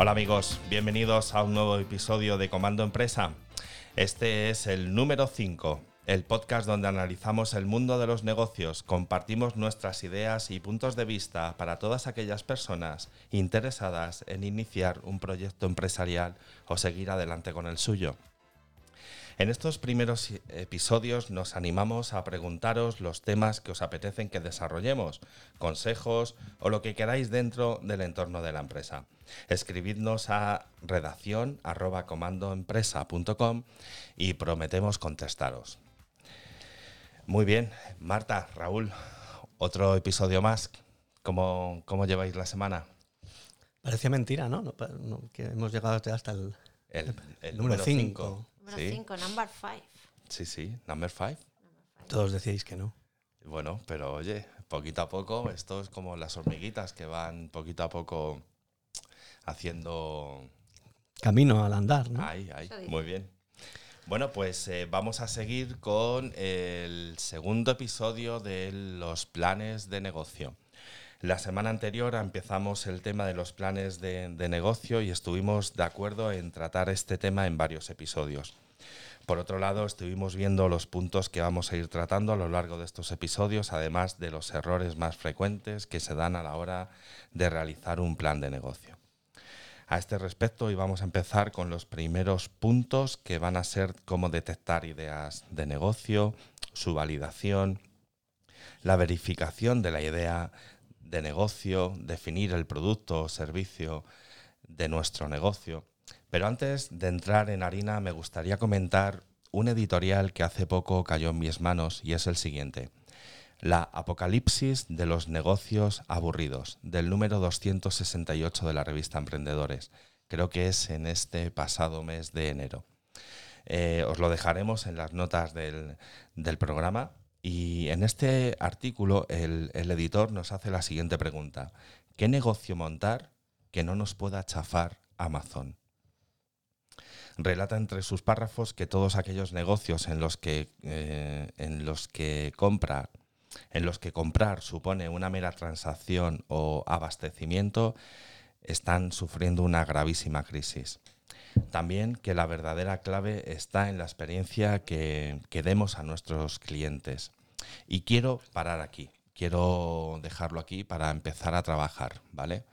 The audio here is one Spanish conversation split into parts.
Hola amigos, bienvenidos a un nuevo episodio de Comando Empresa. Este es el número 5, el podcast donde analizamos el mundo de los negocios, compartimos nuestras ideas y puntos de vista para todas aquellas personas interesadas en iniciar un proyecto empresarial o seguir adelante con el suyo. En estos primeros episodios nos animamos a preguntaros los temas que os apetecen que desarrollemos, consejos o lo que queráis dentro del entorno de la empresa. Escribidnos a redacción y prometemos contestaros. Muy bien, Marta, Raúl, otro episodio más. ¿Cómo, cómo lleváis la semana? Parecía mentira, ¿no? que hemos llegado hasta el, número 5. Número 5, number 5. Sí, sí, number 5. Todos decíais que no. Bueno, pero oye, poquito a poco, esto es como las hormiguitas que van poquito a poco haciendo... Camino al andar, ¿no? Ahí, ahí, muy bien. Bueno, pues eh, vamos a seguir con el segundo episodio de los planes de negocio. La semana anterior empezamos el tema de los planes de, negocio y estuvimos de acuerdo en tratar este tema en varios episodios. Por otro lado, estuvimos viendo los puntos que vamos a ir tratando a lo largo de estos episodios, además de los errores más frecuentes que se dan a la hora de realizar un plan de negocio. A este respecto, hoy vamos a empezar con los primeros puntos que van a ser cómo detectar ideas de negocio, su validación, la verificación de la idea de negocio, definir el producto o servicio de nuestro negocio. Pero antes de entrar en harina me gustaría comentar un editorial que hace poco cayó en mis manos y es el siguiente. La Apocalipsis de los negocios aburridos, del número 268 de la revista Emprendedores. Creo que es en este pasado mes de enero. Eh, os lo dejaremos en las notas del, del programa y en este artículo el, editor nos hace la siguiente pregunta. ¿Qué negocio montar que no nos pueda chafar Amazon? Relata entre sus párrafos que todos aquellos negocios en los que, eh, en los que compra en los que comprar supone una mera transacción o abastecimiento, están sufriendo una gravísima crisis. También que la verdadera clave está en la experiencia que, demos a nuestros clientes. Y quiero parar aquí, quiero dejarlo aquí para empezar a trabajar, ¿vale?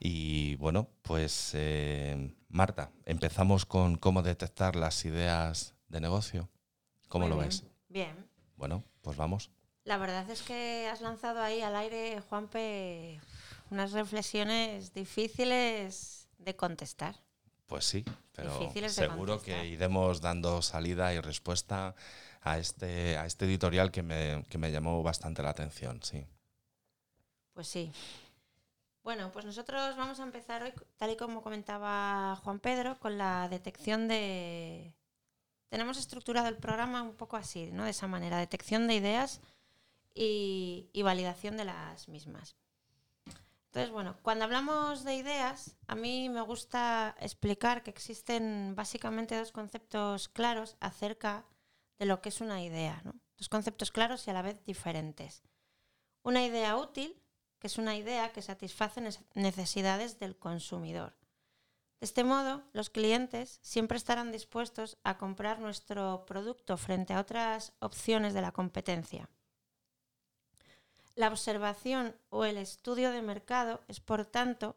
Y bueno, pues eh, Marta, empezamos con cómo detectar las ideas de negocio. ¿Cómo lo ves? Bien. Bueno, pues vamos. La verdad es que has lanzado ahí al aire, Juanpe, unas reflexiones difíciles de contestar. Pues sí, pero seguro que iremos dando salida y respuesta a este, a este editorial que me, que me llamó bastante la atención, sí. Pues sí. Bueno, pues nosotros vamos a empezar hoy, tal y como comentaba Juan Pedro, con la detección de... Tenemos estructurado el programa un poco así, ¿no? De esa manera, detección de ideas y, y validación de las mismas. Entonces, bueno, cuando hablamos de ideas, a mí me gusta explicar que existen básicamente dos conceptos claros acerca de lo que es una idea. Dos conceptos claros y a la vez diferentes. Una idea útil, que es una idea que satisface necesidades del consumidor. De este modo, los clientes siempre estarán dispuestos a comprar nuestro producto frente a otras opciones de la competencia. La observación o el estudio de mercado es, por tanto,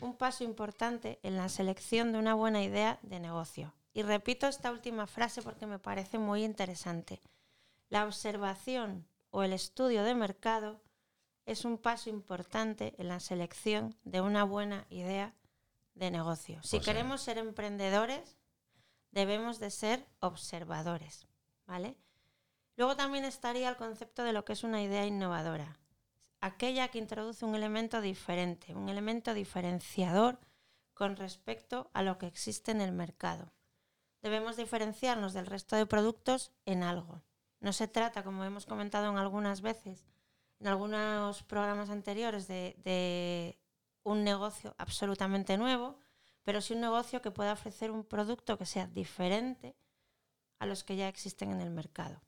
un paso importante en la selección de una buena idea de negocio. Y repito esta última frase porque me parece muy interesante. La observación o el estudio de mercado es un paso importante en la selección de una buena idea de negocio. Si pues queremos ser emprendedores, debemos de ser observadores, ¿vale? Luego también estaría el concepto de lo que es una idea innovadora, aquella que introduce un elemento diferente, un elemento diferenciador con respecto a lo que existe en el mercado. Debemos diferenciarnos del resto de productos en algo. No se trata, como hemos comentado en algunas veces, en algunos programas anteriores, de, de un negocio absolutamente nuevo, pero sí un negocio que pueda ofrecer un producto que sea diferente a los que ya existen en el mercado.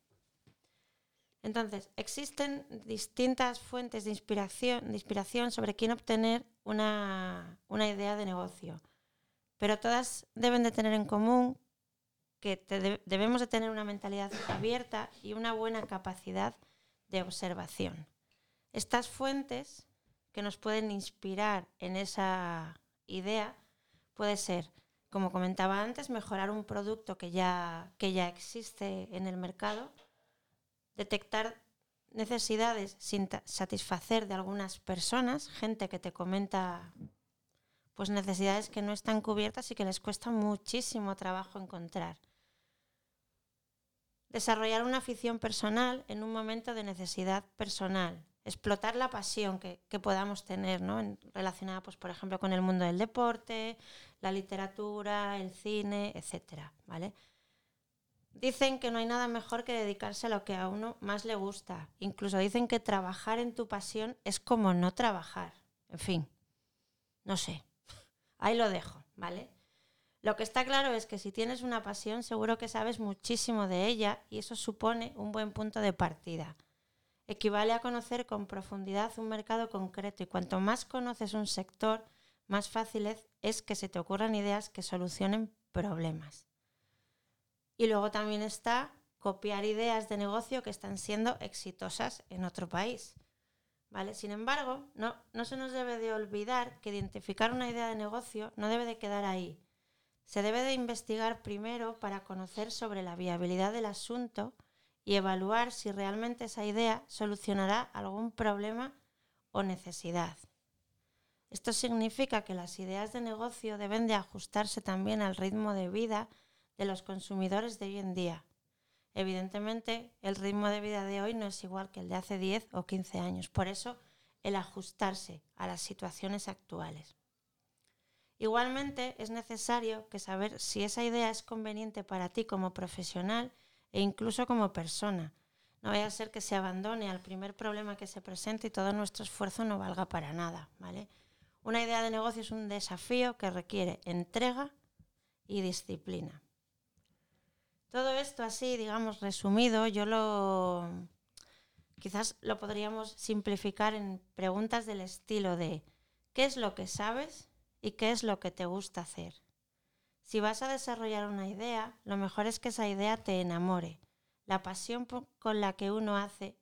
Entonces, existen distintas fuentes de inspiración, de inspiración sobre quién obtener una, idea de negocio. pero todas deben de tener en común que debemos de tener una mentalidad abierta y una buena capacidad de observación. Estas fuentes que nos pueden inspirar en esa idea puede ser, como comentaba antes, mejorar un producto que ya, que ya existe en el mercado, detectar necesidades sin satisfacer de algunas personas, gente que te comenta pues necesidades que no están cubiertas y que les cuesta muchísimo trabajo encontrar. Desarrollar una afición personal en un momento de necesidad personal. Explotar la pasión que, podamos tener, ¿no? relacionada, pues, por ejemplo, con el mundo del deporte, la literatura, el cine, etc. ¿vale? Dicen que no hay nada mejor que dedicarse a lo que a uno más le gusta. Incluso dicen que trabajar en tu pasión es como no trabajar. En fin, no sé. Ahí lo dejo, ¿vale? Lo que está claro es que si tienes una pasión, seguro que sabes muchísimo de ella y eso supone un buen punto de partida. Equivale a conocer con profundidad un mercado concreto y cuanto más conoces un sector, más fácil es que se te ocurran ideas que solucionen problemas. Y luego también está copiar ideas de negocio que están siendo exitosas en otro país. ¿Vale? Sin embargo, no, no se nos debe de olvidar que identificar una idea de negocio no debe de quedar ahí. Se debe de investigar primero para conocer sobre la viabilidad del asunto y evaluar si realmente esa idea solucionará algún problema o necesidad. Esto significa que las ideas de negocio deben de ajustarse también al ritmo de vida de los consumidores de hoy en día. Evidentemente, el ritmo de vida de hoy no es igual que el de hace 10 o 15 años. Por eso, el ajustarse a las situaciones actuales. Igualmente, es necesario que saber si esa idea es conveniente para ti como profesional e incluso como persona. No vaya a ser que se abandone al primer problema que se presente y todo nuestro esfuerzo no valga para nada, ¿vale? Una idea de negocio es un desafío que requiere entrega y disciplina. Todo esto así, digamos, resumido, yo lo quizás lo podríamos simplificar en preguntas del estilo de ¿qué es lo que sabes y qué es lo que te gusta hacer? Si vas a desarrollar una idea, lo mejor es que esa idea te enamore. La pasión con la que uno hace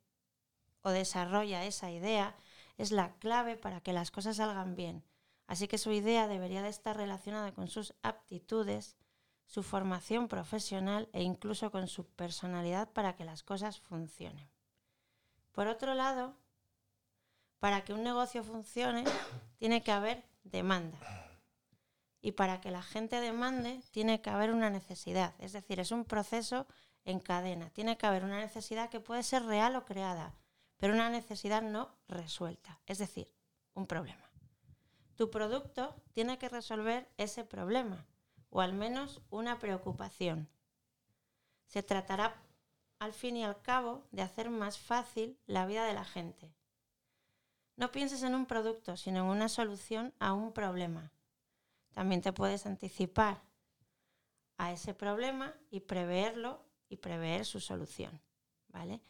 o desarrolla esa idea es la clave para que las cosas salgan bien. Así que su idea debería de estar relacionada con sus aptitudes, su formación profesional e incluso con su personalidad para que las cosas funcionen. Por otro lado, para que un negocio funcione, tiene que haber demanda. Y para que la gente demande, tiene que haber una necesidad. Es decir, es un proceso en cadena. Tiene que haber una necesidad que puede ser real o creada, pero una necesidad no resuelta. Es decir, un problema. Tu producto tiene que resolver ese problema o al menos una preocupación. Se tratará al fin y al cabo de hacer más fácil la vida de la gente. No pienses en un producto, sino en una solución a un problema. También te puedes anticipar a ese problema y preverlo y prever su solución. ¿Vale?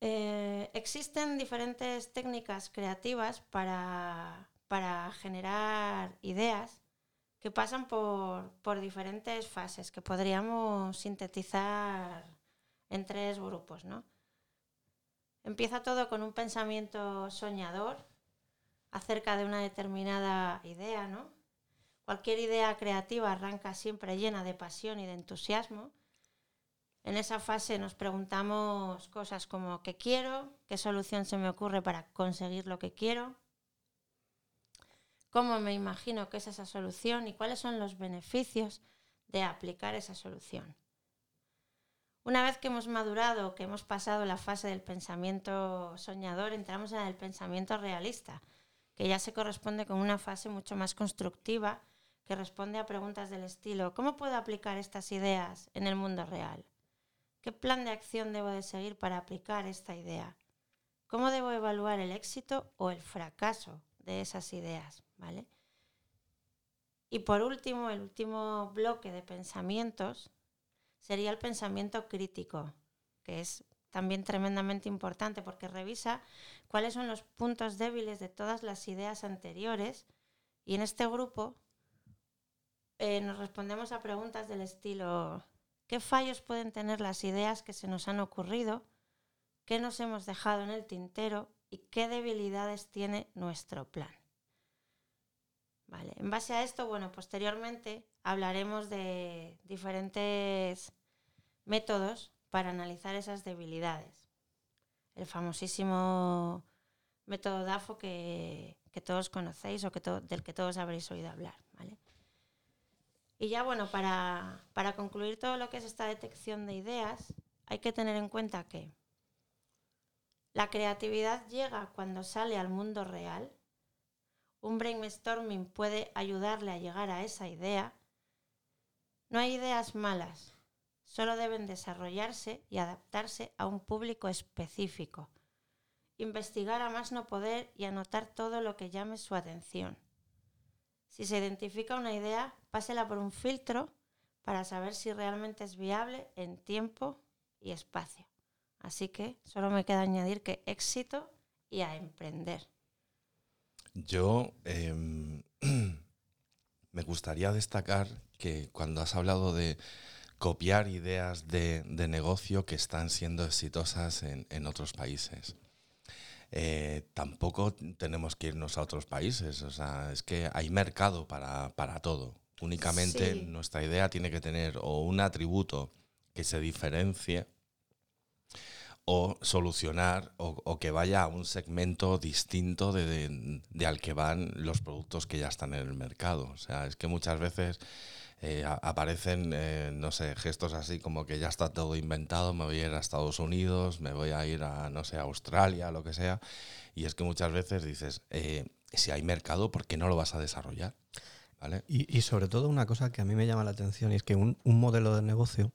Eh, existen diferentes técnicas creativas para, para generar ideas que pasan por, diferentes fases que podríamos sintetizar en tres grupos. ¿no? Empieza todo con un pensamiento soñador acerca de una determinada idea. ¿no? Cualquier idea creativa arranca siempre llena de pasión y de entusiasmo. En esa fase nos preguntamos cosas como ¿qué quiero? ¿Qué solución se me ocurre para conseguir lo que quiero? Cómo me imagino que es esa solución y cuáles son los beneficios de aplicar esa solución. Una vez que hemos madurado, que hemos pasado la fase del pensamiento soñador, entramos en el pensamiento realista, que ya se corresponde con una fase mucho más constructiva que responde a preguntas del estilo ¿cómo puedo aplicar estas ideas en el mundo real? ¿Qué plan de acción debo de seguir para aplicar esta idea? ¿Cómo debo evaluar el éxito o el fracaso de esas ideas? Y por último, el último bloque de pensamientos sería el pensamiento crítico, que es también tremendamente importante porque revisa cuáles son los puntos débiles de todas las ideas anteriores y en este grupo eh, nos respondemos a preguntas del estilo, ¿qué fallos pueden tener las ideas que se nos han ocurrido? ¿Qué nos hemos dejado en el tintero? ¿Y qué debilidades tiene nuestro plan? Vale, en base a esto, bueno, posteriormente hablaremos de diferentes métodos para analizar esas debilidades. El famosísimo método DAFO que, todos conocéis o que del que todos habréis oído hablar. ¿vale? Y ya bueno, para, para concluir todo lo que es esta detección de ideas, hay que tener en cuenta que la creatividad llega cuando sale al mundo real. Un brainstorming puede ayudarle a llegar a esa idea. No hay ideas malas, solo deben desarrollarse y adaptarse a un público específico. Investigar a más no poder y anotar todo lo que llame su atención. Si se identifica una idea, pásela por un filtro para saber si realmente es viable en tiempo y espacio. Así que solo me queda añadir que éxito y a emprender. Yo em, me gustaría destacar que cuando has hablado de copiar ideas de, negocio que están siendo exitosas en, otros países. Eh, tampoco tenemos que irnos a otros países, o sea, es que hay mercado para, todo. Únicamente nuestra idea tiene que tener o un atributo que se diferencie o solucionar o, que vaya a un segmento distinto de, al que van los productos que ya están en el mercado. O sea, es que muchas veces eh, aparecen, eh, no sé, gestos así como que ya está todo inventado, me voy a ir a Estados Unidos, me voy a ir a, no sé, a Australia, lo que sea. Y es que muchas veces dices, eh, si hay mercado, ¿por qué no lo vas a desarrollar? ¿Vale? Y, sobre todo una cosa que a mí me llama la atención y es que un, modelo de negocio,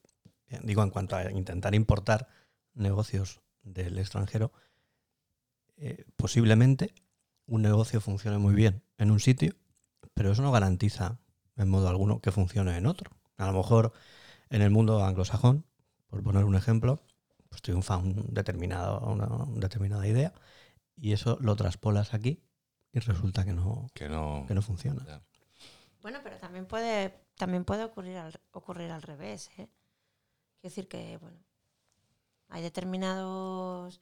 digo en cuanto a intentar importar negocios del extranjero, posiblemente un negocio funcione muy bien en un sitio, pero eso no garantiza en modo alguno que funcione en otro. A lo mejor en el mundo anglosajón, por poner un ejemplo, pues triunfa un determinado, una, determinada idea y eso lo traspolas aquí y resulta que no, que no, funciona. Bueno, pero también puede, también puede ocurrir, al, ocurrir al revés. ¿eh? Quiero decir que, bueno, hay determinados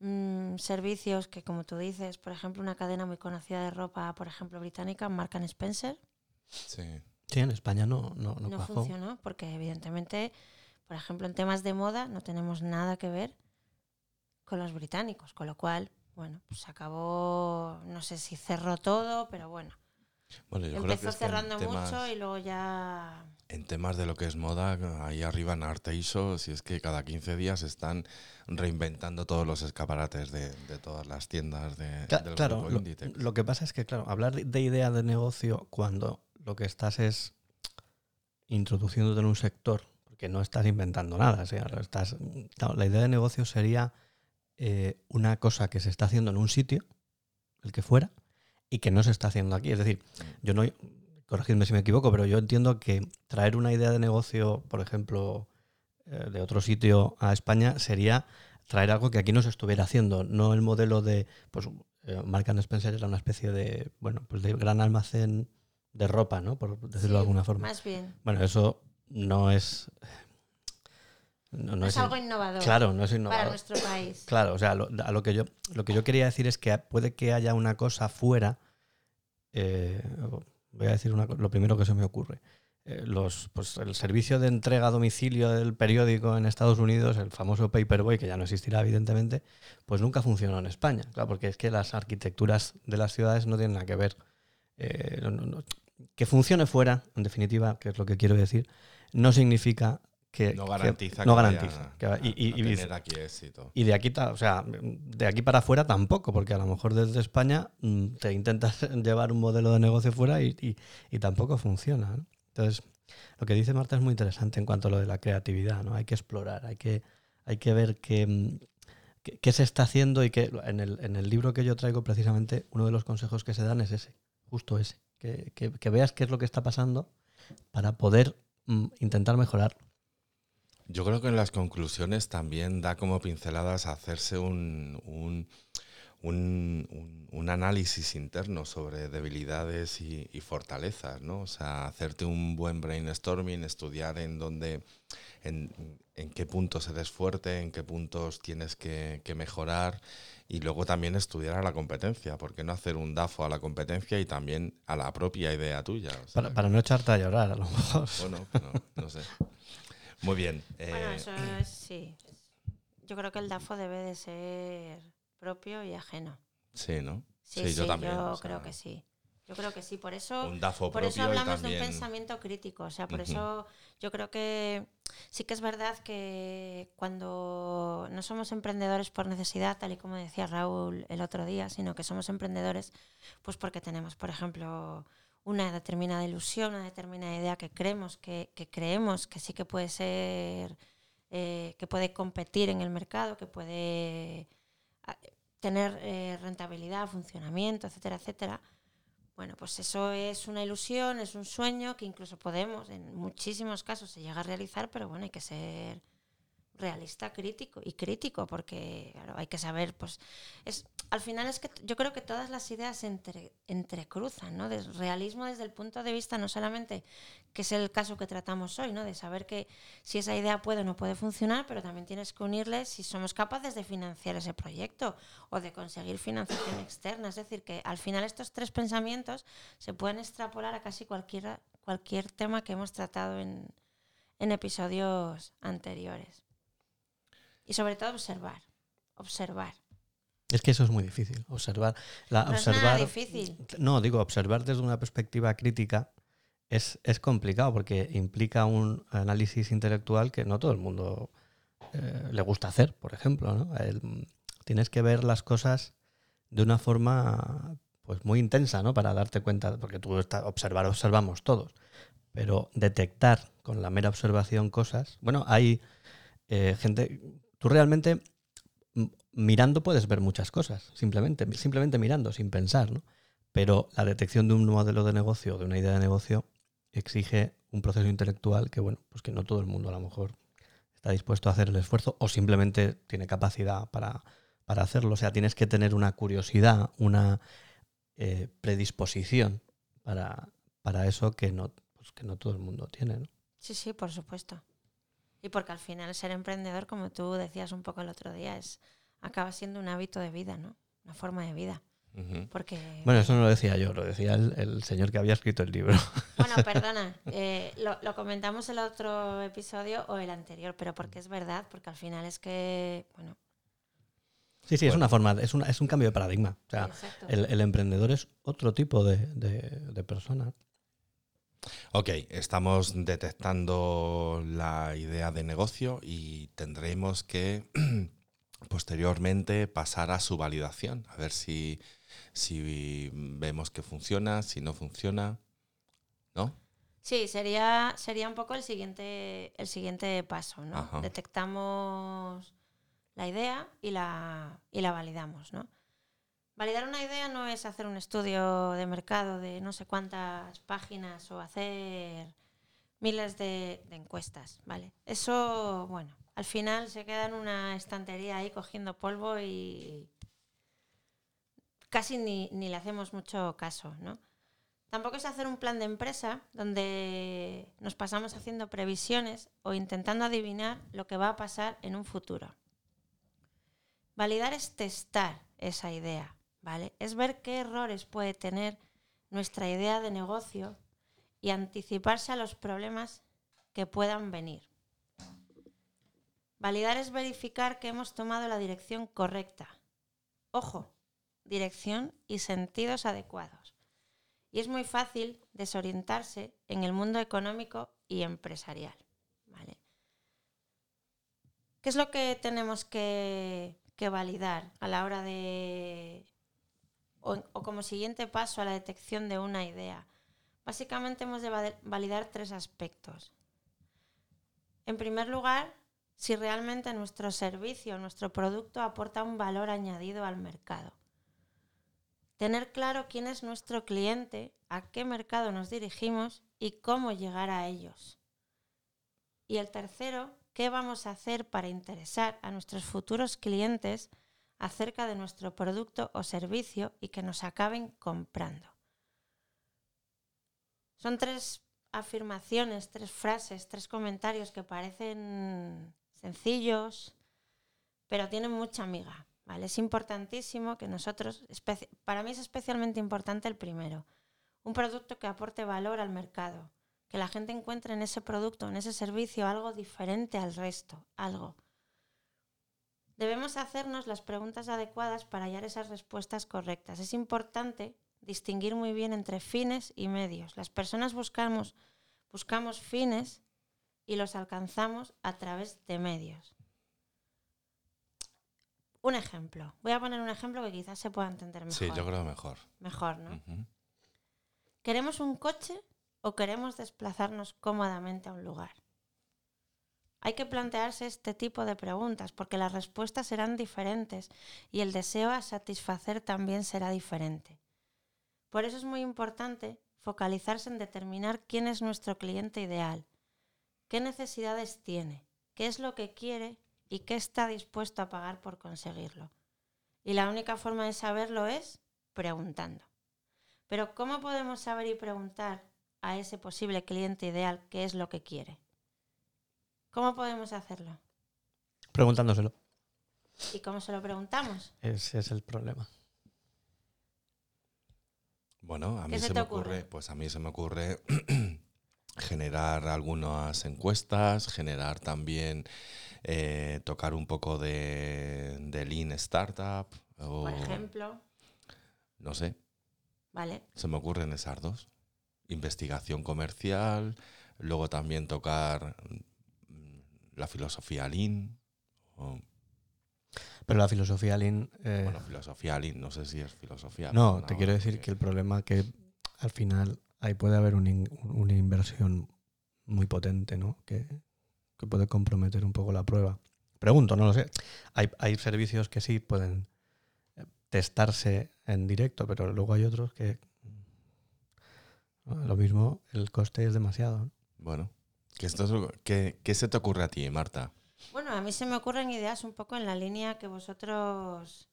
mm, servicios que, como tú dices, por ejemplo, una cadena muy conocida de ropa, por ejemplo, británica, Mark Spencer, Sí. en España no, no, no, funcionó porque evidentemente, por ejemplo, en temas de moda no tenemos nada que ver con los británicos, con lo cual, bueno, pues acabó, no sé si cerró todo, pero bueno. Empezó cerrando mucho y luego ya... En temas de lo que es moda, ahí arriba en Arteiso, si es que cada 15 días están reinventando todos los escaparates de, todas las tiendas de, del claro, lo, lo, que pasa es que, claro, hablar de idea de negocio cuando lo que estás es introduciéndote en un sector, porque no estás inventando nada. estás, la idea de negocio sería eh, una cosa que se está haciendo en un sitio, el que fuera, y que no se está haciendo aquí. Es decir, yo no, corregidme si me equivoco, pero yo entiendo que traer una idea de negocio, por ejemplo, eh, de otro sitio a España, sería traer algo que aquí no se estuviera haciendo, no el modelo de, pues, eh, Mark Spencer era una especie de, bueno, pues de gran almacén de ropa, ¿no? Por decirlo de alguna forma. Más bien. Bueno, eso no es. No, es, algo innovador. Claro, no es innovador. Para nuestro país. Claro, o sea, lo, a lo que yo lo que yo quería decir es que puede que haya una cosa fuera. Eh, voy a decir lo primero que se me ocurre. Eh, los, pues el servicio de entrega a domicilio del periódico en Estados Unidos, el famoso Paperboy, que ya no existirá evidentemente, pues nunca funcionó en España. Claro, porque es que las arquitecturas de las ciudades no tienen nada que ver. Eh, que funcione fuera, en definitiva, que es lo que quiero decir, no significa que no garantiza que, no garantiza y, tener aquí éxito. Y de aquí, o sea, de aquí para afuera tampoco, porque a lo mejor desde España mm, te intentas llevar un modelo de negocio fuera y, tampoco funciona. Entonces, lo que dice Marta es muy interesante en cuanto a lo de la creatividad, ¿no? Hay que explorar, hay que, hay que ver qué, mm, qué, se está haciendo y que en el, en el libro que yo traigo precisamente uno de los consejos que se dan es ese, justo ese que, veas qué es lo que está pasando para poder mm, intentar mejorar. Yo creo que en las conclusiones también da como pinceladas hacerse un, un, un, análisis interno sobre debilidades y, y, fortalezas, ¿no? O sea, hacerte un buen brainstorming, estudiar en dónde, en, en qué puntos eres fuerte, en qué puntos tienes que, que, mejorar y luego también estudiar a la competencia, porque no hacer un DAFO a la competencia y también a la propia idea tuya. Para, no echarte a llorar, a lo mejor. Bueno, no, no sé. Muy bien. Bueno, eh, eso es, sí. Yo creo que el DAFO debe de ser propio y ajeno. Sí, ¿no? Sí, sí, sí yo, también, yo o sea, creo que sí. Yo creo que sí, por eso, un DAFO por eso hablamos de un pensamiento crítico. O sea, por eso yo creo que sí que es verdad que cuando no somos emprendedores por necesidad, tal y como decía Raúl el otro día, sino que somos emprendedores pues porque tenemos, por ejemplo, una determinada ilusión, una determinada idea que creemos que, que creemos que sí que puede ser, eh, que puede competir en el mercado, que puede ah, tener eh, rentabilidad, funcionamiento, etcétera, etcétera. Bueno, pues eso es una ilusión, es un sueño que incluso podemos, en muchísimos casos, se llega a realizar, pero bueno, hay que ser realista, crítico y crítico, porque claro, hay que saber, pues, es, al final es que yo creo que todas las ideas entre, entrecruzan, ¿no? Del realismo desde el punto de vista no solamente, que es el caso que tratamos hoy, ¿no? De saber que si esa idea puede o no puede funcionar, pero también tienes que unirle si somos capaces de financiar ese proyecto o de conseguir financiación externa. Es decir, que al final estos tres pensamientos se pueden extrapolar a casi cualquier, cualquier tema que hemos tratado en, en episodios anteriores. Y sobre todo observar, observar. Es que eso es muy difícil. Observar. La, No es nada observar difícil. No, digo, observar desde una perspectiva crítica es, es complicado porque implica un análisis intelectual que no todo el mundo eh, le gusta hacer, por ejemplo. ¿no? El- tienes que ver las cosas de una forma pues muy intensa, ¿no? Para darte cuenta, porque tú está, observar, observamos todos, pero detectar con la mera observación cosas. Bueno, hay eh, gente. Tú realmente mirando puedes ver muchas cosas, simplemente, simplemente mirando, sin pensar, ¿no? Pero la detección de un modelo de negocio, de una idea de negocio, exige un proceso intelectual que, bueno, pues que no todo el mundo a lo mejor está dispuesto a hacer el esfuerzo o simplemente tiene capacidad para, para hacerlo. O sea, tienes que tener una curiosidad, una eh, predisposición para, para eso que no, pues que no todo el mundo tiene, ¿no? Sí, sí, por supuesto. Y porque al final ser emprendedor, como tú decías un poco el otro día, es acaba siendo un hábito de vida, ¿no? Una forma de vida. Porque Bueno, eso no lo decía yo, lo decía el, el señor que había escrito el libro. Bueno, perdona, eh, lo, lo comentamos el otro episodio o el anterior, pero porque es verdad, porque al final es que, bueno, Sí, sí, es una forma, es, una, es un cambio de paradigma. O sea, el, el emprendedor es otro tipo de, de, de persona. Ok, estamos detectando la idea de negocio y tendremos que posteriormente pasar a su validación, a ver si, si vemos que funciona, si no funciona, ¿no? Sí, sería, sería un poco el siguiente, el siguiente paso, ¿no? Ajá. Detectamos la idea y la, y la validamos, ¿no? Validar una idea no es hacer un estudio de mercado de no sé cuántas páginas o hacer miles de, encuestas, ¿vale? Eso, bueno, al final se queda en una estantería ahí cogiendo polvo y casi ni, ni le hacemos mucho caso, ¿no? Tampoco es hacer un plan de empresa donde nos pasamos haciendo previsiones o intentando adivinar lo que va a pasar en un futuro. Validar es testar esa idea, ¿vale? Es ver qué errores puede tener nuestra idea de negocio y anticiparse a los problemas que puedan venir. Validar es verificar que hemos tomado la dirección correcta. Ojo, dirección y sentidos adecuados. Y es muy fácil desorientarse en el mundo económico y empresarial. ¿vale? ¿Qué es lo que tenemos que, que validar a la hora de, o, como siguiente paso a la detección de una idea? Básicamente hemos de va- validar tres aspectos. En primer lugar, si realmente nuestro servicio, nuestro producto aporta un valor añadido al mercado. Tener claro quién es nuestro cliente, a qué mercado nos dirigimos y cómo llegar a ellos. Y el tercero, qué vamos a hacer para interesar a nuestros futuros clientes acerca de nuestro producto o servicio y que nos acaben comprando. Son tres afirmaciones, tres frases, tres comentarios que parecen sencillos, pero tienen mucha amiga. ¿vale? Es importantísimo que nosotros, para mí es especialmente importante el primero, un producto que aporte valor al mercado, que la gente encuentre en ese producto, en ese servicio, algo diferente al resto, algo. Debemos hacernos las preguntas adecuadas para hallar esas respuestas correctas. Es importante distinguir muy bien entre fines y medios. Las personas buscamos, buscamos fines y los alcanzamos a través de medios. Un ejemplo. Voy a poner un ejemplo que quizás se pueda entender mejor. Sí, yo creo mejor. Mejor, ¿no? ¿Queremos un coche o queremos desplazarnos cómodamente a un lugar? Hay que plantearse este tipo de preguntas porque las respuestas serán diferentes y el deseo a satisfacer también será diferente. Por eso es muy importante focalizarse en determinar quién es nuestro cliente ideal, qué necesidades tiene, qué es lo que quiere y qué está dispuesto a pagar por conseguirlo. Y la única forma de saberlo es preguntando. Pero ¿cómo podemos saber y preguntar a ese posible cliente ideal qué es lo que quiere? ¿Cómo podemos hacerlo? Preguntándoselo. ¿Y cómo se lo preguntamos? Ese es el problema. Bueno, a mí se, me ocurre? pues a mí se me ocurre generar algunas encuestas, generar también eh, tocar un poco de, Lean Startup. Por ejemplo. No sé. Vale. Se me ocurren esas dos. Investigación comercial, luego también tocar la filosofía Lean. Pero la filosofía Lean... Eh, bueno, filosofía Lean, no sé si es filosofía. No, te quiero decir que el problema que al final ahí puede haber una inversión muy potente, ¿no? Que, puede comprometer un poco la prueba. Pregunto, no lo sé. Hay, hay servicios que sí pueden eh, testarse en directo, pero luego hay otros que lo mismo, el coste es demasiado. Bueno, ¿qué, esto ¿qué, ¿qué se te ocurre a ti, Marta? Bueno, a mí se me ocurren ideas un poco en la línea que vosotros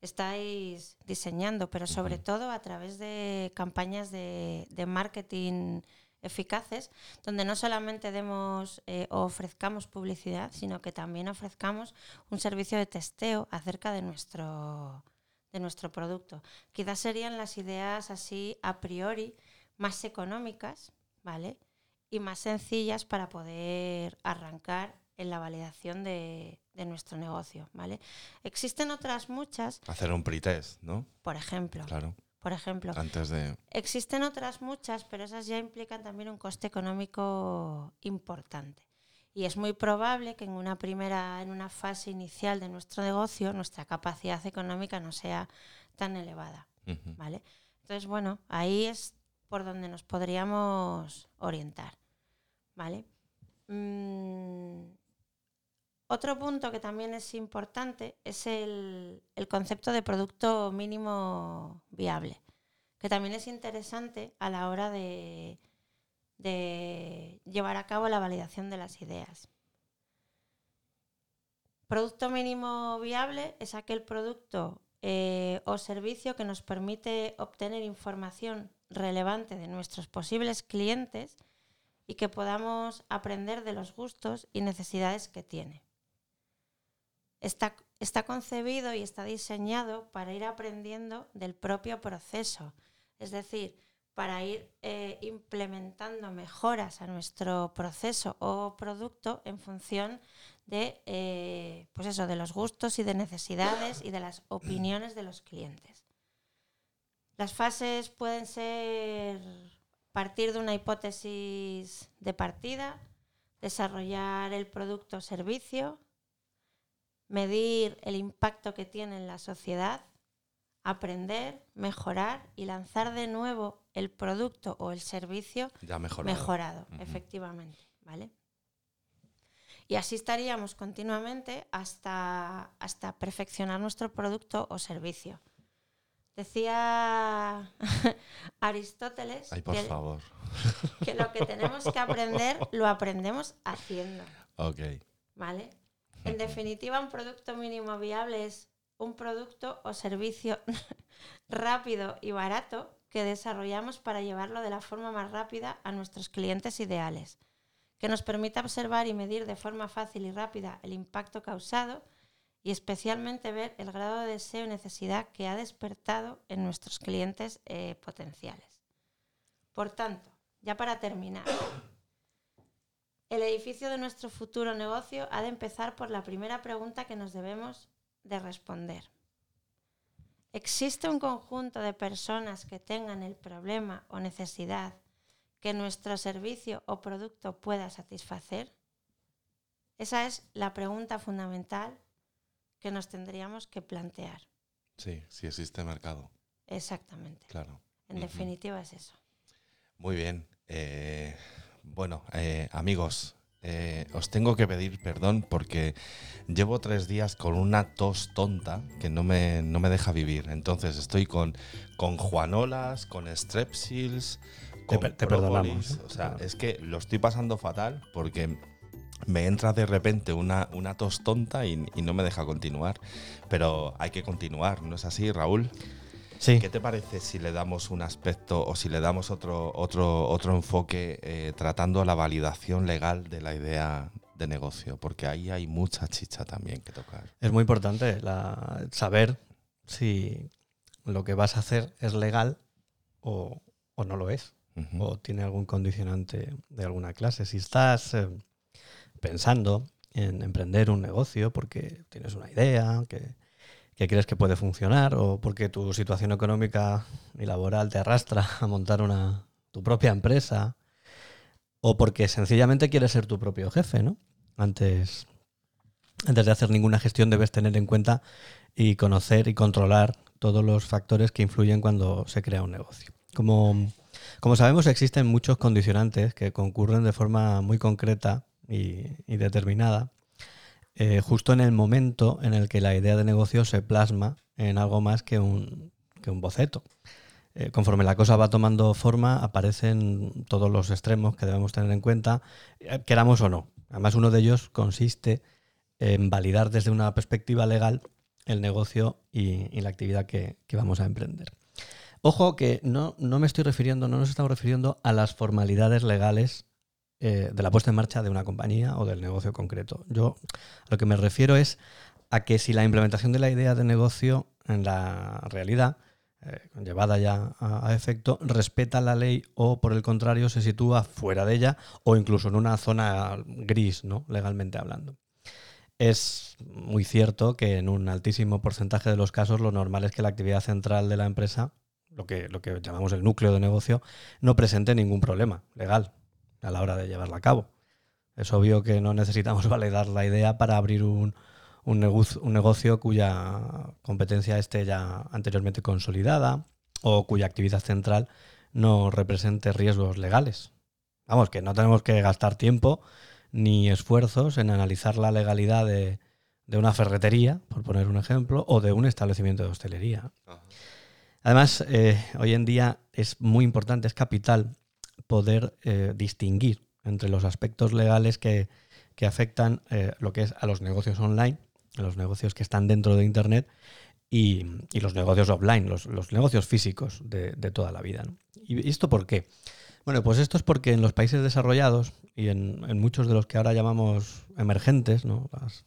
estáis diseñando, pero sobre todo a través de campañas de, marketing eficaces, donde no solamente demos eh, o ofrezcamos publicidad, sino que también ofrezcamos un servicio de testeo acerca de nuestro, de nuestro producto. Quizás serían las ideas así a priori más económicas, ¿vale? Y más sencillas para poder arrancar en la validación de, nuestro negocio, ¿vale? Existen otras muchas. Hacer un pretest, ¿no? Por ejemplo. Claro. Por ejemplo. Antes de. Existen otras muchas, pero esas ya implican también un coste económico importante. Y es muy probable que en una primera, en una fase inicial de nuestro negocio, nuestra capacidad económica no sea tan elevada. ¿Vale? Entonces, bueno, ahí es por donde nos podríamos orientar. ¿Vale? Mm, otro punto que también es importante es el, concepto de producto mínimo viable, que también es interesante a la hora de, llevar a cabo la validación de las ideas. Producto mínimo viable es aquel producto eh, o servicio que nos permite obtener información relevante de nuestros posibles clientes y que podamos aprender de los gustos y necesidades que tiene está, concebido y está diseñado para ir aprendiendo del propio proceso. Es decir, para ir eh, implementando mejoras a nuestro proceso o producto en función de, eh, pues eso, de los gustos y de necesidades y de las opiniones de los clientes. Las fases pueden ser partir de una hipótesis de partida, desarrollar el producto o servicio, medir el impacto que tiene en la sociedad, aprender, mejorar y lanzar de nuevo el producto o el servicio ya mejorado, efectivamente, ¿vale? Y así estaríamos continuamente hasta, hasta perfeccionar nuestro producto o servicio. Decía Aristóteles por favor. que lo que tenemos que aprender lo aprendemos haciendo. Ok. ¿Vale? En definitiva, un producto mínimo viable es un producto o servicio rápido y barato que desarrollamos para llevarlo de la forma más rápida a nuestros clientes ideales, que nos permita observar y medir de forma fácil y rápida el impacto causado y especialmente ver el grado de deseo y necesidad que ha despertado en nuestros clientes eh, potenciales. Por tanto, ya para terminar, el edificio de nuestro futuro negocio ha de empezar por la primera pregunta que nos debemos de responder. ¿Existe un conjunto de personas que tengan el problema o necesidad que nuestro servicio o producto pueda satisfacer? Esa es la pregunta fundamental que nos tendríamos que plantear. Sí, si existe mercado. Exactamente. Claro. En definitiva es eso. Muy bien. Eh, bueno, eh, amigos, eh, os tengo que pedir perdón porque llevo tres días con una tos tonta que no me, no me deja vivir. Entonces estoy con, con Juanolas, con Strepsils, con te, perdonamos. O sea, es que lo estoy pasando fatal porque me entra de repente una, una tos tonta y, y no me deja continuar. Pero hay que continuar, ¿no es así, Raúl? ¿Qué te parece si le damos un aspecto o si le damos otro, otro, otro enfoque eh, tratando la validación legal de la idea de negocio? Porque ahí hay mucha chicha también que tocar. Es muy importante saber si lo que vas a hacer es legal o, no lo es, o tiene algún condicionante de alguna clase. Si estás eh, pensando en emprender un negocio porque tienes una idea, que crees que puede funcionar o porque tu situación económica y laboral te arrastra a montar una, tu propia empresa o porque sencillamente quieres ser tu propio jefe, ¿no? Antes, antes de hacer ninguna gestión debes tener en cuenta y conocer y controlar todos los factores que influyen cuando se crea un negocio. Como, como sabemos, existen muchos condicionantes que concurren de forma muy concreta y, determinada eh, justo en el momento en el que la idea de negocio se plasma en algo más que un, boceto. Eh, conforme la cosa va tomando forma, aparecen todos los extremos que debemos tener en cuenta, eh, queramos o no. Además, uno de ellos consiste en validar desde una perspectiva legal el negocio y, la actividad que, que, vamos a emprender. Ojo que no, no me estoy refiriendo, no nos estamos refiriendo a las formalidades legales eh, de la puesta en marcha de una compañía o del negocio concreto. Yo lo que me refiero es a que si la implementación de la idea de negocio en la realidad, eh, llevada ya a, efecto, respeta la ley o por el contrario se sitúa fuera de ella o incluso en una zona gris, ¿no? legalmente hablando. Es muy cierto que en un altísimo porcentaje de los casos lo normal es que la actividad central de la empresa, lo que, lo que llamamos el núcleo de negocio, no presente ningún problema legal a la hora de llevarla a cabo. Es obvio que no necesitamos validar la idea para abrir un, un, negocio, cuya competencia esté ya anteriormente consolidada o cuya actividad central no represente riesgos legales. Vamos, que no tenemos que gastar tiempo ni esfuerzos en analizar la legalidad de, una ferretería, por poner un ejemplo, o de un establecimiento de hostelería. Además, eh, hoy en día es muy importante, es capital poder eh, distinguir entre los aspectos legales que, afectan eh, lo que es a los negocios online, a los negocios que están dentro de Internet y, los negocios offline, los, negocios físicos de, toda la vida. ¿Y esto por qué? Bueno, pues esto es porque en los países desarrollados y en, muchos de los que ahora llamamos emergentes, ¿no? los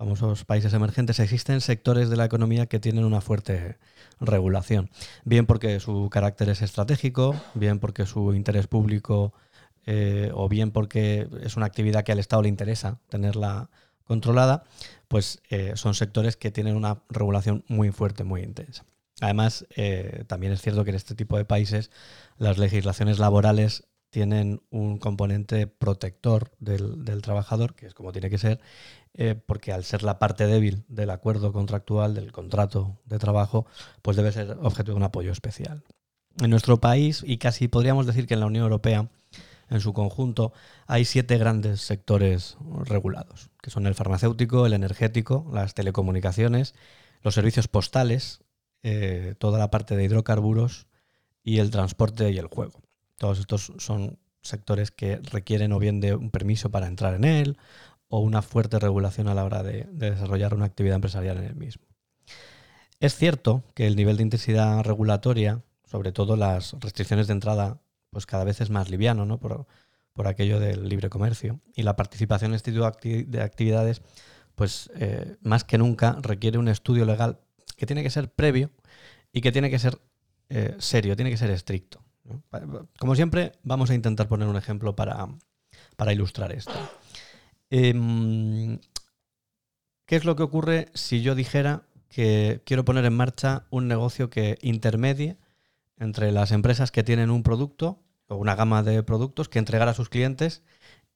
famosos países emergentes, existen sectores de la economía que tienen una fuerte regulación. Bien porque su carácter es estratégico, bien porque su interés público eh, o bien porque es una actividad que al Estado le interesa tenerla controlada, pues eh, son sectores que tienen una regulación muy fuerte, muy intensa. Además, eh, también es cierto que en este tipo de países las legislaciones laborales tienen un componente protector del, trabajador, que es como tiene que ser, eh, porque al ser la parte débil del acuerdo contractual, del contrato de trabajo, pues debe ser objeto de un apoyo especial. En nuestro país, y casi podríamos decir que en la Unión Europea, en su conjunto, hay siete grandes sectores regulados, que son el farmacéutico, el energético, las telecomunicaciones, los servicios postales, eh, toda la parte de hidrocarburos y el transporte y el juego. Todos estos son sectores que requieren o bien de un permiso para entrar en él o una fuerte regulación a la hora de, desarrollar una actividad empresarial en el mismo. Es cierto que el nivel de intensidad regulatoria, sobre todo las restricciones de entrada, pues cada vez es más liviano, ¿no? Por, por aquello del libre comercio. Y la participación en este tipo de actividades, pues eh, más que nunca requiere un estudio legal que tiene que ser previo y que tiene que ser eh, serio, tiene que ser estricto. Como siempre, vamos a intentar poner un ejemplo para, para ilustrar esto. Em, ¿Qué es lo que ocurre si yo dijera que quiero poner en marcha un negocio que intermedie entre las empresas que tienen un producto o una gama de productos que entregar a sus clientes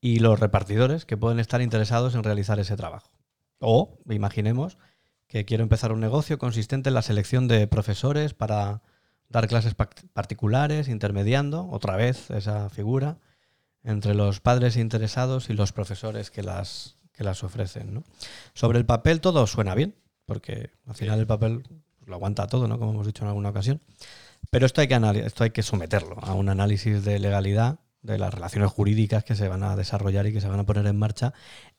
y los repartidores que pueden estar interesados en realizar ese trabajo? O imaginemos que quiero empezar un negocio consistente en la selección de profesores para dar clases particulares, intermediando, otra vez esa figura, entre los padres interesados y los profesores que las, que las ofrecen. Sobre el papel todo suena bien, porque al final el papel lo aguanta todo, ¿no? como hemos dicho en alguna ocasión. Pero esto hay, que esto hay que someterlo a un análisis de legalidad de las relaciones jurídicas que se van a desarrollar y que se van a poner en marcha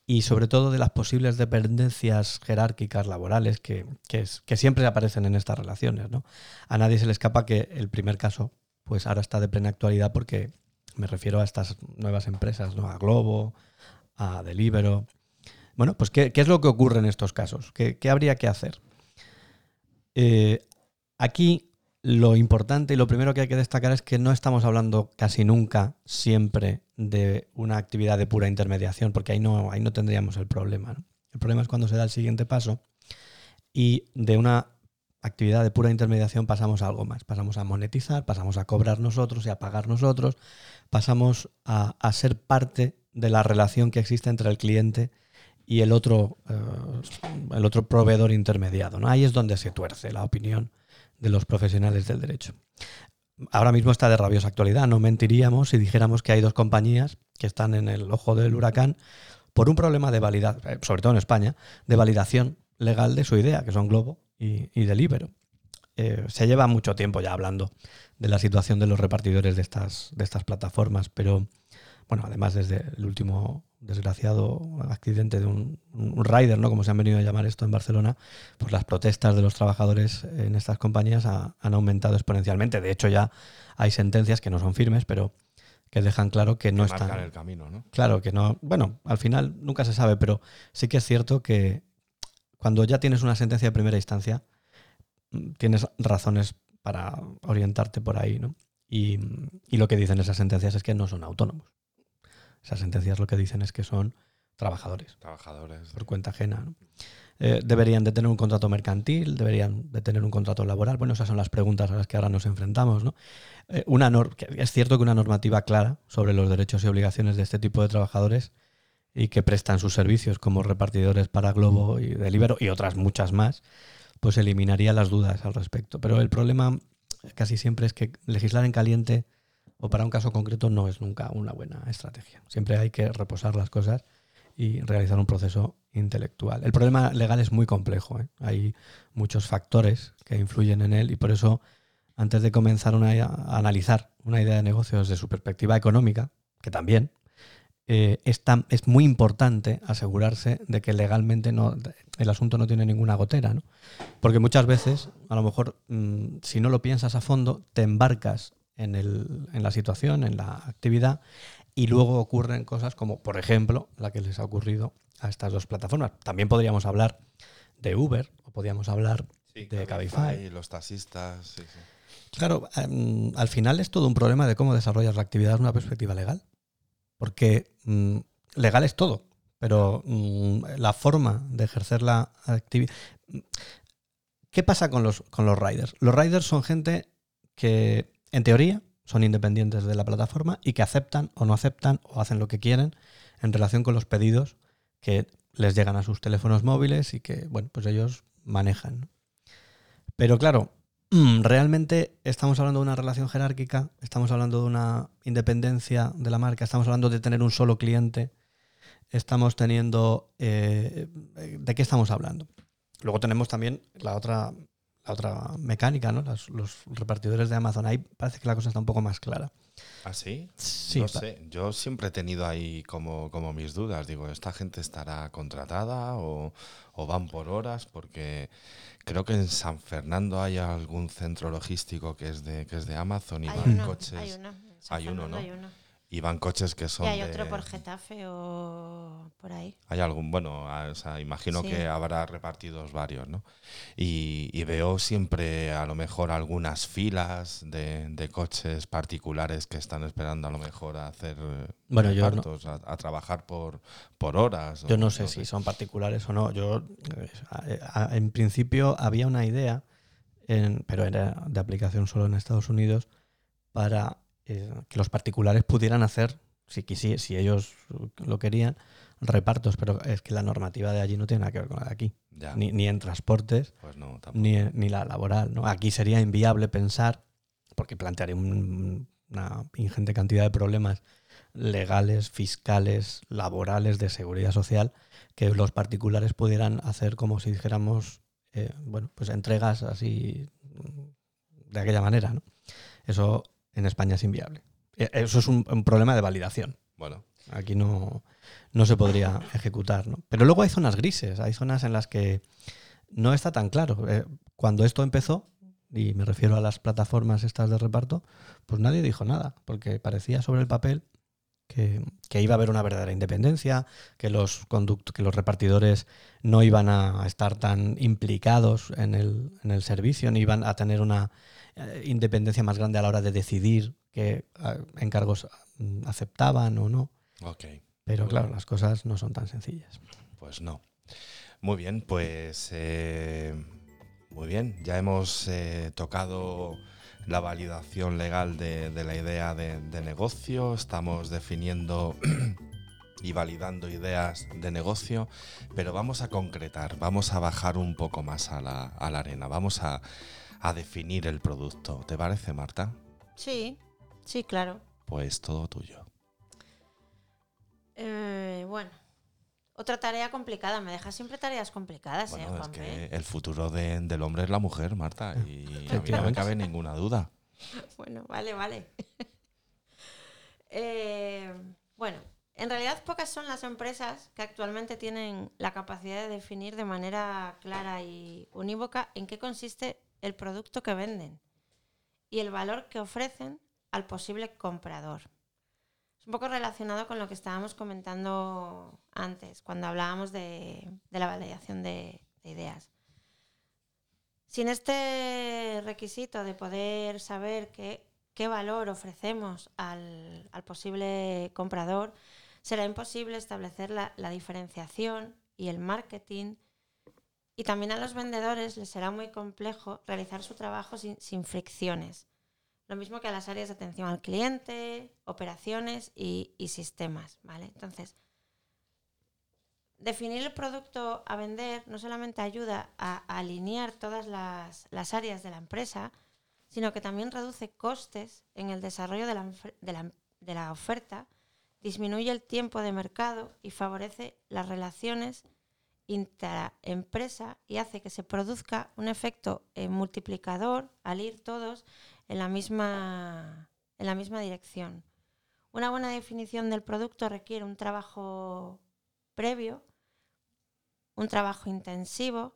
y sobre todo de las posibles dependencias jerárquicas laborales que, que, siempre aparecen en estas relaciones. ¿no? A nadie se le escapa que el primer caso pues ahora está de plena actualidad porque me refiero a estas nuevas empresas, ¿no? a Globo, a Delibero. Bueno, pues ¿qué, es lo que ocurre en estos casos? ¿Qué, habría que hacer? Eh, aquí lo importante y lo primero que hay que destacar es que no estamos hablando casi nunca, siempre, de una actividad de pura intermediación, porque ahí no, ahí no tendríamos el problema. El problema es cuando se da el siguiente paso y de una actividad de pura intermediación pasamos a algo más. Pasamos a monetizar, pasamos a cobrar nosotros y a pagar nosotros, pasamos a, ser parte de la relación que existe entre el cliente y el otro, eh, el otro proveedor intermediado. ¿no? Ahí es donde se tuerce la opinión de los profesionales del derecho. Ahora mismo está de rabiosa actualidad. No mentiríamos si dijéramos que hay dos compañías que están en el ojo del huracán por un problema de validación, eh, sobre todo en España, de validación legal de su idea, que son Globo y, y. Eh, se lleva mucho tiempo ya hablando de la situación de los repartidores de estas, de estas plataformas, pero bueno, además desde el último desgraciado accidente de un, rider, ¿no? como se han venido a llamar esto en Barcelona, pues las protestas de los trabajadores en estas compañías han aumentado exponencialmente. De hecho, ya hay sentencias que no son firmes, pero que dejan claro que, no están. el camino, ¿no? Claro, que no. Bueno, al final nunca se sabe, pero sí que es cierto que cuando ya tienes una sentencia de primera instancia, tienes razones para orientarte por ahí, ¿no? Y, y lo que dicen esas sentencias es que no son autónomos. Esas sentencias lo que dicen es que son trabajadores. Trabajadores. Por cuenta ajena. Eh, deberían de tener un contrato mercantil, deberían de tener un contrato laboral. Bueno, esas son las preguntas a las que ahora nos enfrentamos. ¿no? Eh, una es cierto que una normativa clara sobre los derechos y obligaciones de este tipo de trabajadores y que prestan sus servicios como repartidores para Globo y Delibero y otras muchas más, pues eliminaría las dudas al respecto. Pero el problema casi siempre es que legislar en caliente o para un caso concreto no es nunca una buena estrategia. Siempre hay que reposar las cosas y realizar un proceso intelectual. El problema legal es muy complejo, ¿eh? hay muchos factores que influyen en él y por eso antes de comenzar a analizar una idea de negocio desde su perspectiva económica, que también, eh, es, es, muy importante asegurarse de que legalmente no, el asunto no tiene ninguna gotera. ¿no? Porque muchas veces, a lo mejor, mm, si no lo piensas a fondo, te embarcas en, el, en la situación, en la actividad, y luego ocurren cosas como, por ejemplo, la que les ha ocurrido a estas dos plataformas. También podríamos hablar de Uber o podríamos hablar de Cabify. Los taxistas. Claro, em, al final es todo un problema de cómo desarrollas la actividad desde una perspectiva legal. Porque mm, legal es todo, pero mm, la forma de ejercer la actividad. ¿Qué pasa con los, con los riders? Los riders son gente que en teoría, son independientes de la plataforma y que aceptan o no aceptan o hacen lo que quieren en relación con los pedidos que les llegan a sus teléfonos móviles y que, bueno, pues ellos manejan. Pero claro, realmente estamos hablando de una relación jerárquica, estamos hablando de una independencia de la marca, estamos hablando de tener un solo cliente, estamos teniendo... Eh, ¿De qué estamos hablando? Luego tenemos también la otra la otra mecánica, ¿no? los repartidores de Amazon. Ahí parece que la cosa está un poco más clara. ¿Ah, sí? Sí, no pa- sé, yo siempre he tenido ahí como, como mis dudas. Digo, ¿esta gente estará contratada o, o van por horas? Porque creo que en San Fernando hay algún centro logístico que es de, que es de Amazon y Hay van uno, coches. hay uno. hay uno, ¿no? Hay uno. Y van coches que son Y hay de- otro por Getafe o por ahí. Hay algún, bueno, a- o sea, imagino Sí. que habrá repartidos varios, ¿no? Y, y veo siempre a lo mejor algunas filas de, de coches particulares que están esperando a lo mejor a hacer eh, Bueno, yo no- repartos, a, a trabajar por, por horas. Yo o no sé si son particulares o no. Yo, eh, a- en principio, había una idea, en- pero era de aplicación solo en Estados Unidos, para eh, que los particulares pudieran hacer, si, si ellos lo querían, repartos. Pero es que la normativa de allí no tiene nada que ver con la de aquí. Ya, Ni, ni en transportes, pues no, ni, ni la laboral. ¿no? Aquí sería inviable pensar, porque plantearía un- una ingente cantidad de problemas legales, fiscales, laborales, de seguridad social, que los particulares pudieran hacer como si dijéramos, eh, bueno, pues entregas así de aquella manera. ¿no? Eso en España es inviable. Eh, Eso es un- un problema de validación. Bueno, Aquí no, no se podría ejecutar. ¿no? Pero luego hay zonas grises, hay zonas en las que no está tan claro. Eh, cuando esto empezó, y me refiero a las plataformas estas de reparto, pues nadie dijo nada, porque parecía sobre el papel que, que iba a haber una verdadera independencia, que los, que los repartidores no iban a estar tan implicados en el, en el servicio, ni iban a tener una independencia más grande a la hora de decidir qué eh, encargos mm, aceptaban o no. ok, Pero claro, las cosas no son tan sencillas. pues no. Muy bien, pues eh, muy bien, ya hemos eh, tocado la validación legal de, de la idea de, de negocio, estamos definiendo y validando ideas de negocio, pero vamos a concretar, vamos a bajar un poco más a la, a la arena, vamos a, a definir el producto. ¿Te parece, Marta? Sí, sí, claro. Pues todo tuyo. Eh, bueno, otra tarea complicada. Me dejas siempre tareas complicadas, ¿eh, es que el futuro de- del hombre es la mujer, Marta, y a mí no me cabe ninguna duda. Bueno, vale, vale. Eh, bueno, en realidad pocas son las empresas que actualmente tienen la capacidad de definir de manera clara y unívoca en qué consiste el producto que venden y el valor que ofrecen al posible comprador. Es un poco relacionado con lo que estábamos comentando antes, cuando hablábamos de, la validación de- de ideas. Sin este requisito de poder saber qué, qué valor ofrecemos al, al posible comprador, será imposible establecer la, la diferenciación y el marketing. Y también a los vendedores les será muy complejo realizar su trabajo sin, sin fricciones. Lo mismo que a las áreas de atención al cliente, operaciones y, y sistemas. ¿vale? Entonces, definir el producto a vender no solamente ayuda a, alinear todas las, las áreas de la empresa, sino que también reduce costes en el desarrollo de la- de la oferta, disminuye el tiempo de mercado y favorece las relaciones intraempresa y hace que se produzca un efecto eh, multiplicador al ir todos en la misma, en la misma dirección. Una buena definición del producto requiere un trabajo previo, un trabajo intensivo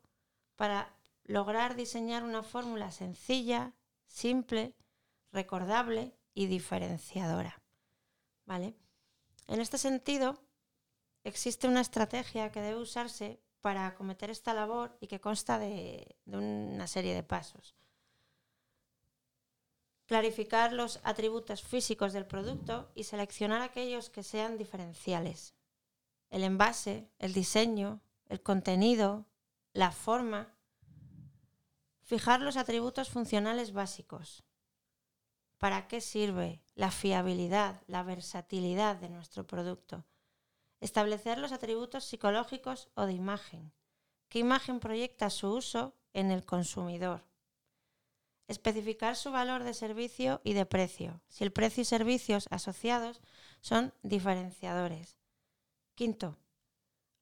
para lograr diseñar una fórmula sencilla, simple, recordable y diferenciadora. ¿Vale? En este sentido, existe una estrategia que debe usarse para acometer esta labor y que consta de, de una serie de pasos. Clarificar los atributos físicos del producto y seleccionar aquellos que sean diferenciales. El envase, el diseño, el contenido, la forma. Fijar los atributos funcionales básicos. ¿Para qué sirve la fiabilidad, la versatilidad de nuestro producto? Establecer los atributos psicológicos o de imagen. ¿Qué imagen proyecta su uso en el consumidor? Especificar su valor de servicio y de precio, si el precio y servicios asociados son diferenciadores. Quinto,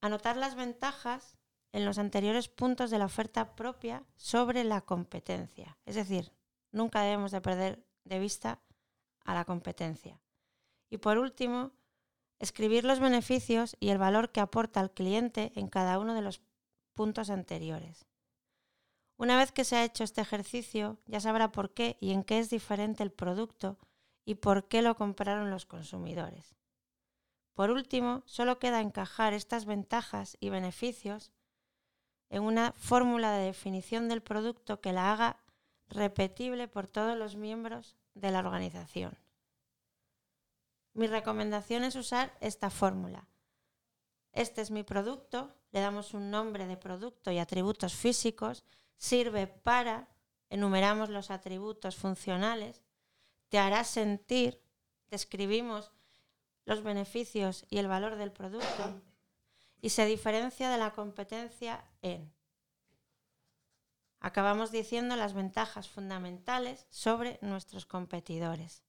anotar las ventajas en los anteriores puntos de la oferta propia sobre la competencia. Es decir, nunca debemos de perder de vista a la competencia. Y por último, escribir los beneficios y el valor que aporta al cliente en cada uno de los puntos anteriores. Una vez que se ha hecho este ejercicio, ya sabrá por qué y en qué es diferente el producto y por qué lo compraron los consumidores. Por último, solo queda encajar estas ventajas y beneficios en una fórmula de definición del producto que la haga repetible por todos los miembros de la organización. Mi recomendación es usar esta fórmula. Este es mi producto, le damos un nombre de producto y atributos físicos, sirve para, enumeramos los atributos funcionales, te hará sentir, describimos los beneficios y el valor del producto y se diferencia de la competencia en. Acabamos diciendo las ventajas fundamentales sobre nuestros competidores.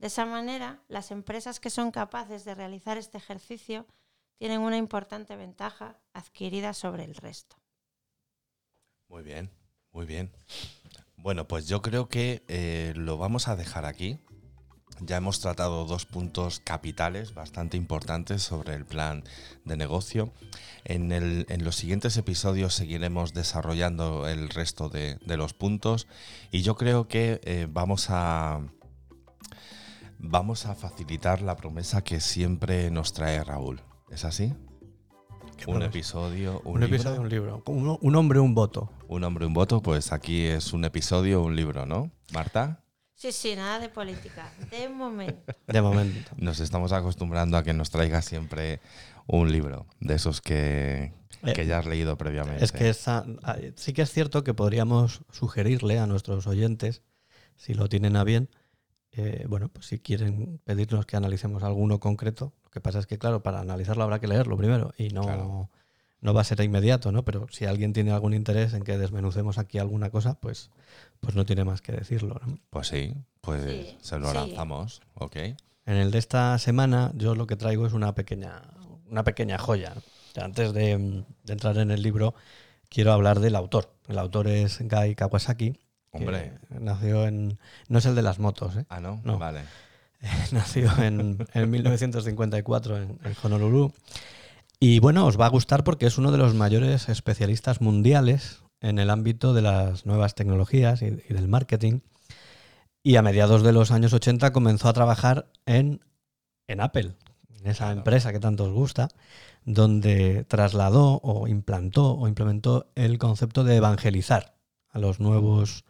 De esa manera, las empresas que son capaces de realizar este ejercicio tienen una importante ventaja adquirida sobre el resto. Muy bien, muy bien. Bueno, pues yo creo que eh, lo vamos a dejar aquí. Ya hemos tratado dos puntos capitales bastante importantes sobre el plan de negocio. En, los siguientes episodios seguiremos desarrollando el resto de, los puntos y yo creo que eh, vamos a vamos a facilitar la promesa que siempre nos trae Raúl. ¿Es así? Un episodio, un, un episodio, un libro. Un, hombre, un voto. Un hombre, un voto, pues aquí es un episodio, un libro, ¿no? Marta. Sí, sí, nada de política. De momento. De momento. Nos estamos acostumbrando a que nos traiga siempre un libro, de esos que, eh, que ya has leído previamente. Es que esa, ah, sí que es cierto que podríamos sugerirle a nuestros oyentes, si lo tienen a bien, eh, bueno, pues si quieren pedirnos que analicemos alguno concreto, lo que pasa es que, claro, para analizarlo habrá que leerlo primero y no, no va a ser inmediato, ¿no? Pero si alguien tiene algún interés en que desmenucemos aquí alguna cosa, pues, pues no tiene más que decirlo. Pues sí, pues se lo lanzamos, ok. En el de esta semana yo lo que traigo es una pequeña, una pequeña joya. Antes de, de entrar en el libro, quiero hablar del autor. El autor es Guy Kawasaki Hombre. Nació en. No es el de las motos, ¿eh? Ah, no. Vale. nació en, en 1954 en, Honolulu. Y bueno, os va a gustar porque es uno de los mayores especialistas mundiales en el ámbito de las nuevas tecnologías y, del marketing. Y a mediados de los años 80 comenzó a trabajar en, en Apple, en esa empresa que tanto os gusta, donde trasladó o implantó o implementó el concepto de evangelizar a los nuevos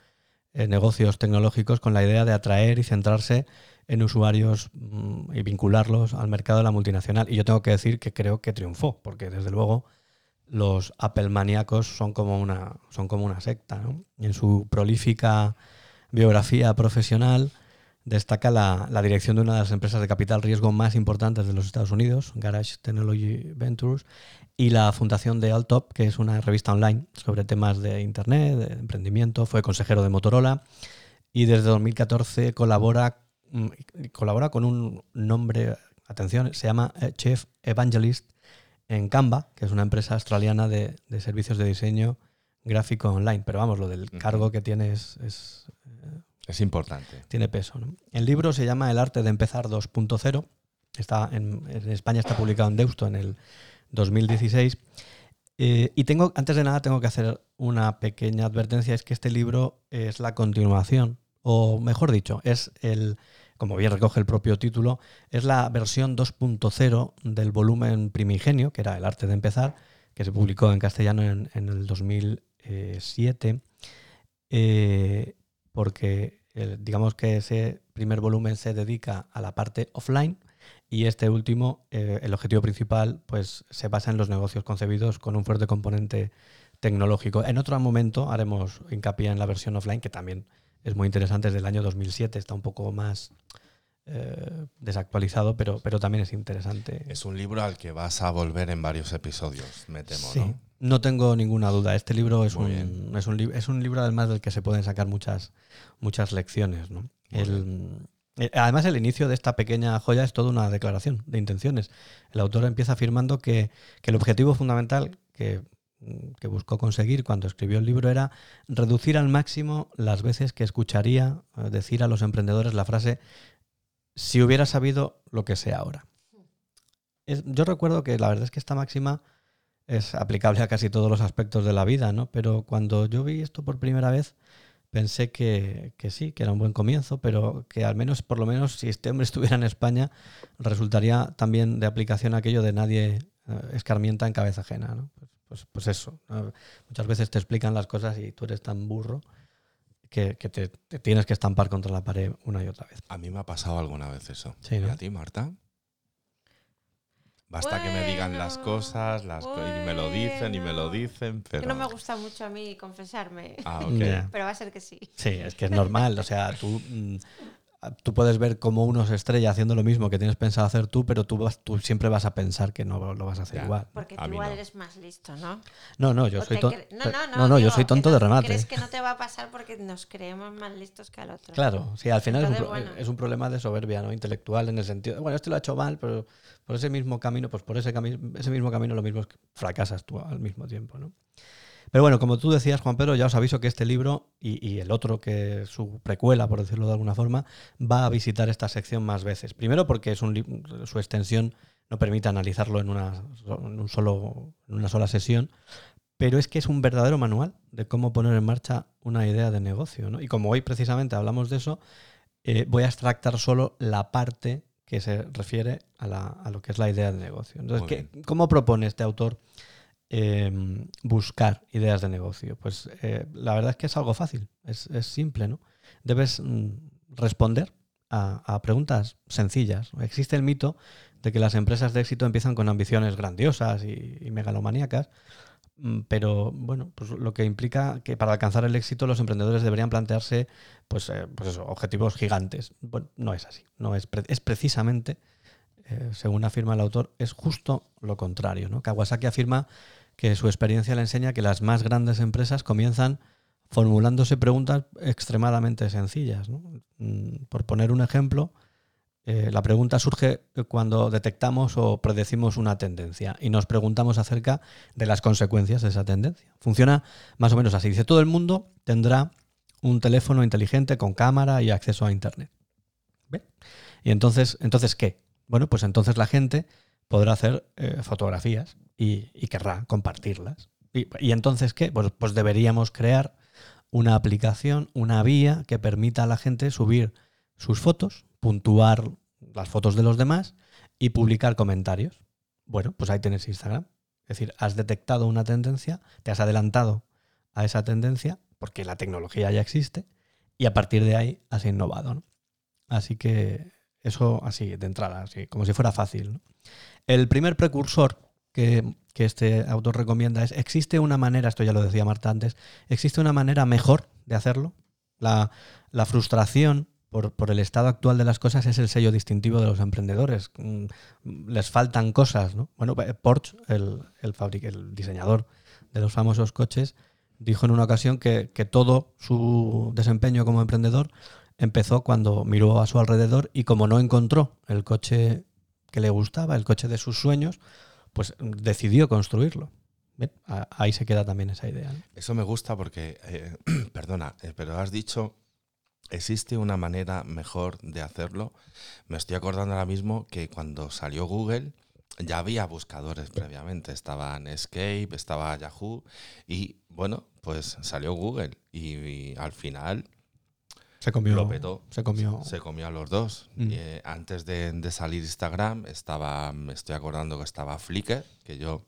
eh, negocios tecnológicos con la idea de atraer y centrarse en usuarios mm, y vincularlos al mercado de la multinacional. Y yo tengo que decir que creo que triunfó, porque desde luego los Apple maníacos son como una, son como una secta. En su prolífica biografía profesional destaca la, la, dirección de una de las empresas de capital riesgo más importantes de los Estados Unidos, Garage Technology Ventures, y la fundación de Altop, que es una revista online sobre temas de Internet, de emprendimiento. Fue consejero de Motorola y desde 2014 colabora, mm, colabora con un nombre, atención, se llama eh, Chef Evangelist en Canva, que es una empresa australiana de, servicios de diseño gráfico online. Pero vamos, lo del cargo que tiene es... es, eh, importante. Tiene peso. El libro se llama El arte de empezar 2.0. Está en, en España está publicado en Deusto en el 2016. Eh, y tengo, antes de nada, tengo que hacer una pequeña advertencia, es que este libro es la continuación, o mejor dicho, es el, como bien recoge el propio título, es la versión 2.0 del volumen primigenio, que era El arte de empezar, que se publicó en castellano en, el 2007, eh, porque digamos que ese primer volumen se dedica a la parte offline, y este último, eh, el objetivo principal, pues se basa en los negocios concebidos con un fuerte componente tecnológico. En otro momento haremos hincapié en la versión offline, que también es muy interesante, es del año 2007, está un poco más eh, desactualizado, pero, pero también es interesante. Es un libro al que vas a volver en varios episodios, me temo, sí, ¿no? No tengo ninguna duda. Este libro es un, es un, es, un, libro además del que se pueden sacar muchas, muchas lecciones. ¿no? El, eh, además, el inicio de esta pequeña joya es toda una declaración de intenciones. El autor empieza afirmando que, el objetivo fundamental que, buscó conseguir cuando escribió el libro era reducir al máximo las veces que escucharía eh, decir a los emprendedores la frase si hubiera sabido lo que sé ahora. Yo recuerdo que la verdad es que esta máxima es aplicable a casi todos los aspectos de la vida, ¿no? Pero cuando yo vi esto por primera vez, pensé que, sí, que era un buen comienzo, pero que al menos, por lo menos, si este hombre estuviera en España, resultaría también de aplicación aquello de nadie eh, escarmienta en cabeza ajena, ¿no? Pues, pues, pues eso. Muchas veces te explican las cosas y tú eres tan burro que, que te, te tienes que estampar contra la pared una y otra vez. A mí me ha pasado alguna vez eso. Sí, ¿Y ¿no? a ti, Marta? Basta que me digan las Bueno, cosas, las co- y me lo dicen y me lo bueno. dicen, pero... Que no me gusta mucho a mí confesarme. Ah, ok. Ya. Pero va a ser que sí. Sí, es que es normal. O sea, tú, mm, tú puedes ver cómo uno se estrella haciendo lo mismo que tienes pensado hacer tú, pero tú, vas, tú siempre vas a pensar que no lo vas a hacer Ya. igual. Porque tú igual no. eres más listo, ¿no? No, no, yo O soy tonto. No, no, no. no, yo soy tonto de remate. Crees que no te va a pasar porque nos creemos más listos que al otro. Claro, sí, al final es un, bueno. es un problema de soberbia, ¿no? Intelectual en el sentido, de, bueno, este lo ha hecho mal, pero por ese mismo camino, pues por ese, cami- ese mismo camino lo mismo es que fracasas tú al mismo tiempo, ¿no? Pero bueno, como tú decías, Juan Pedro, ya os aviso que este libro y, y el otro, que es su precuela, por decirlo de alguna forma, va a visitar esta sección más veces. Primero porque es un su extensión no permite analizarlo en una, en un solo, en una sola sesión, pero es que es un verdadero manual de cómo poner en marcha una idea de negocio. ¿no? Y como hoy precisamente hablamos de eso, eh, voy a extractar solo la parte que se refiere a, la- a lo que es la idea de negocio. Entonces, ¿qué- ¿cómo propone este autor eh, buscar ideas de negocio? Pues eh, la verdad es que es algo fácil, es, es simple, ¿no? Debes mm, responder a, preguntas sencillas. Existe el mito de que las empresas de éxito empiezan con ambiciones grandiosas y, y megalomaníacas, mm, pero bueno, pues lo que implica que para alcanzar el éxito los emprendedores deberían plantearse pues, eh, pues objetivos gigantes. Bueno, no es así, no es, es precisamente, eh, según afirma el autor, es justo lo contrario. ¿no? Kawasaki afirma que su experiencia le enseña que las más grandes empresas comienzan formulándose preguntas extremadamente sencillas. Mm, Por poner un ejemplo, eh, la pregunta surge cuando detectamos o predecimos una tendencia y nos preguntamos acerca de las consecuencias de esa tendencia. Funciona más o menos así. Dice, todo el mundo tendrá un teléfono inteligente con cámara y acceso a Internet. Y entonces, entonces ¿qué? Bueno, pues entonces la gente podrá hacer eh, fotografías y, querrá compartirlas. Y, entonces, ¿qué? Pues, pues deberíamos crear una aplicación, una vía que permita a la gente subir sus fotos, puntuar las fotos de los demás y publicar comentarios. Bueno, pues ahí tienes Instagram. Es decir, has detectado una tendencia, te has adelantado a esa tendencia, porque la tecnología ya existe, y a partir de ahí has innovado. ¿no? Así que eso así, de entrada, así, como si fuera fácil. El primer precursor que, este autor recomienda es, ¿existe una manera, esto ya lo decía Marta antes, ¿existe una manera mejor de hacerlo? La, la frustración por, por el estado actual de las cosas es el sello distintivo de los emprendedores. Mm, Les faltan cosas, ¿no? Bueno, eh, Porsche, el, el, fabric- el diseñador de los famosos coches, dijo en una ocasión que, que todo su desempeño como emprendedor empezó cuando miró a su alrededor y como no encontró el coche que le gustaba, el coche de sus sueños, pues decidió construirlo. Ahí se queda también esa idea. Eso me gusta porque, eh, perdona, eh, pero has dicho, existe una manera mejor de hacerlo. Me estoy acordando ahora mismo que cuando salió Google ya había buscadores previamente. Estaba Netscape, estaba Yahoo y bueno, pues salió Google y al final Se comió. lo petó. Se comió. Se comió a los dos. Mm. Eh, antes de, de salir Instagram, estaba, me estoy acordando que estaba Flickr, que yo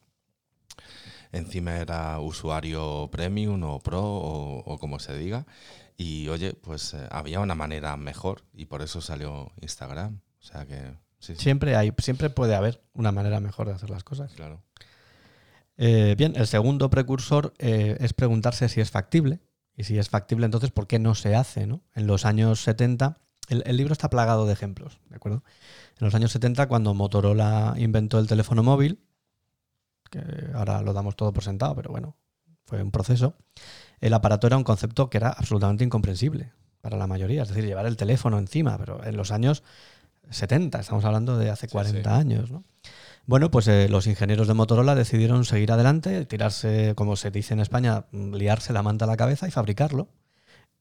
encima era usuario premium o pro o, o como se diga. Y oye, pues eh, había una manera mejor y por eso salió Instagram. O sea que sí, sí, Siempre hay, siempre puede haber una manera mejor de hacer las cosas. claro. Eh, bien, el segundo precursor eh, es preguntarse si es factible. Y si es factible, entonces, ¿por qué no se hace? ¿no? En los años 70, el, el libro está plagado de ejemplos, ¿de acuerdo? En los años 70, cuando Motorola inventó el teléfono móvil, que ahora lo damos todo por sentado, pero bueno, fue un proceso, el aparato era un concepto que era absolutamente incomprensible para la mayoría, es decir, llevar el teléfono encima, pero en los años 70, estamos hablando de hace Sí, 40 sí. años, ¿no? Bueno, pues eh, los ingenieros de Motorola decidieron seguir adelante, tirarse, como se dice en España, liarse la manta a la cabeza y fabricarlo.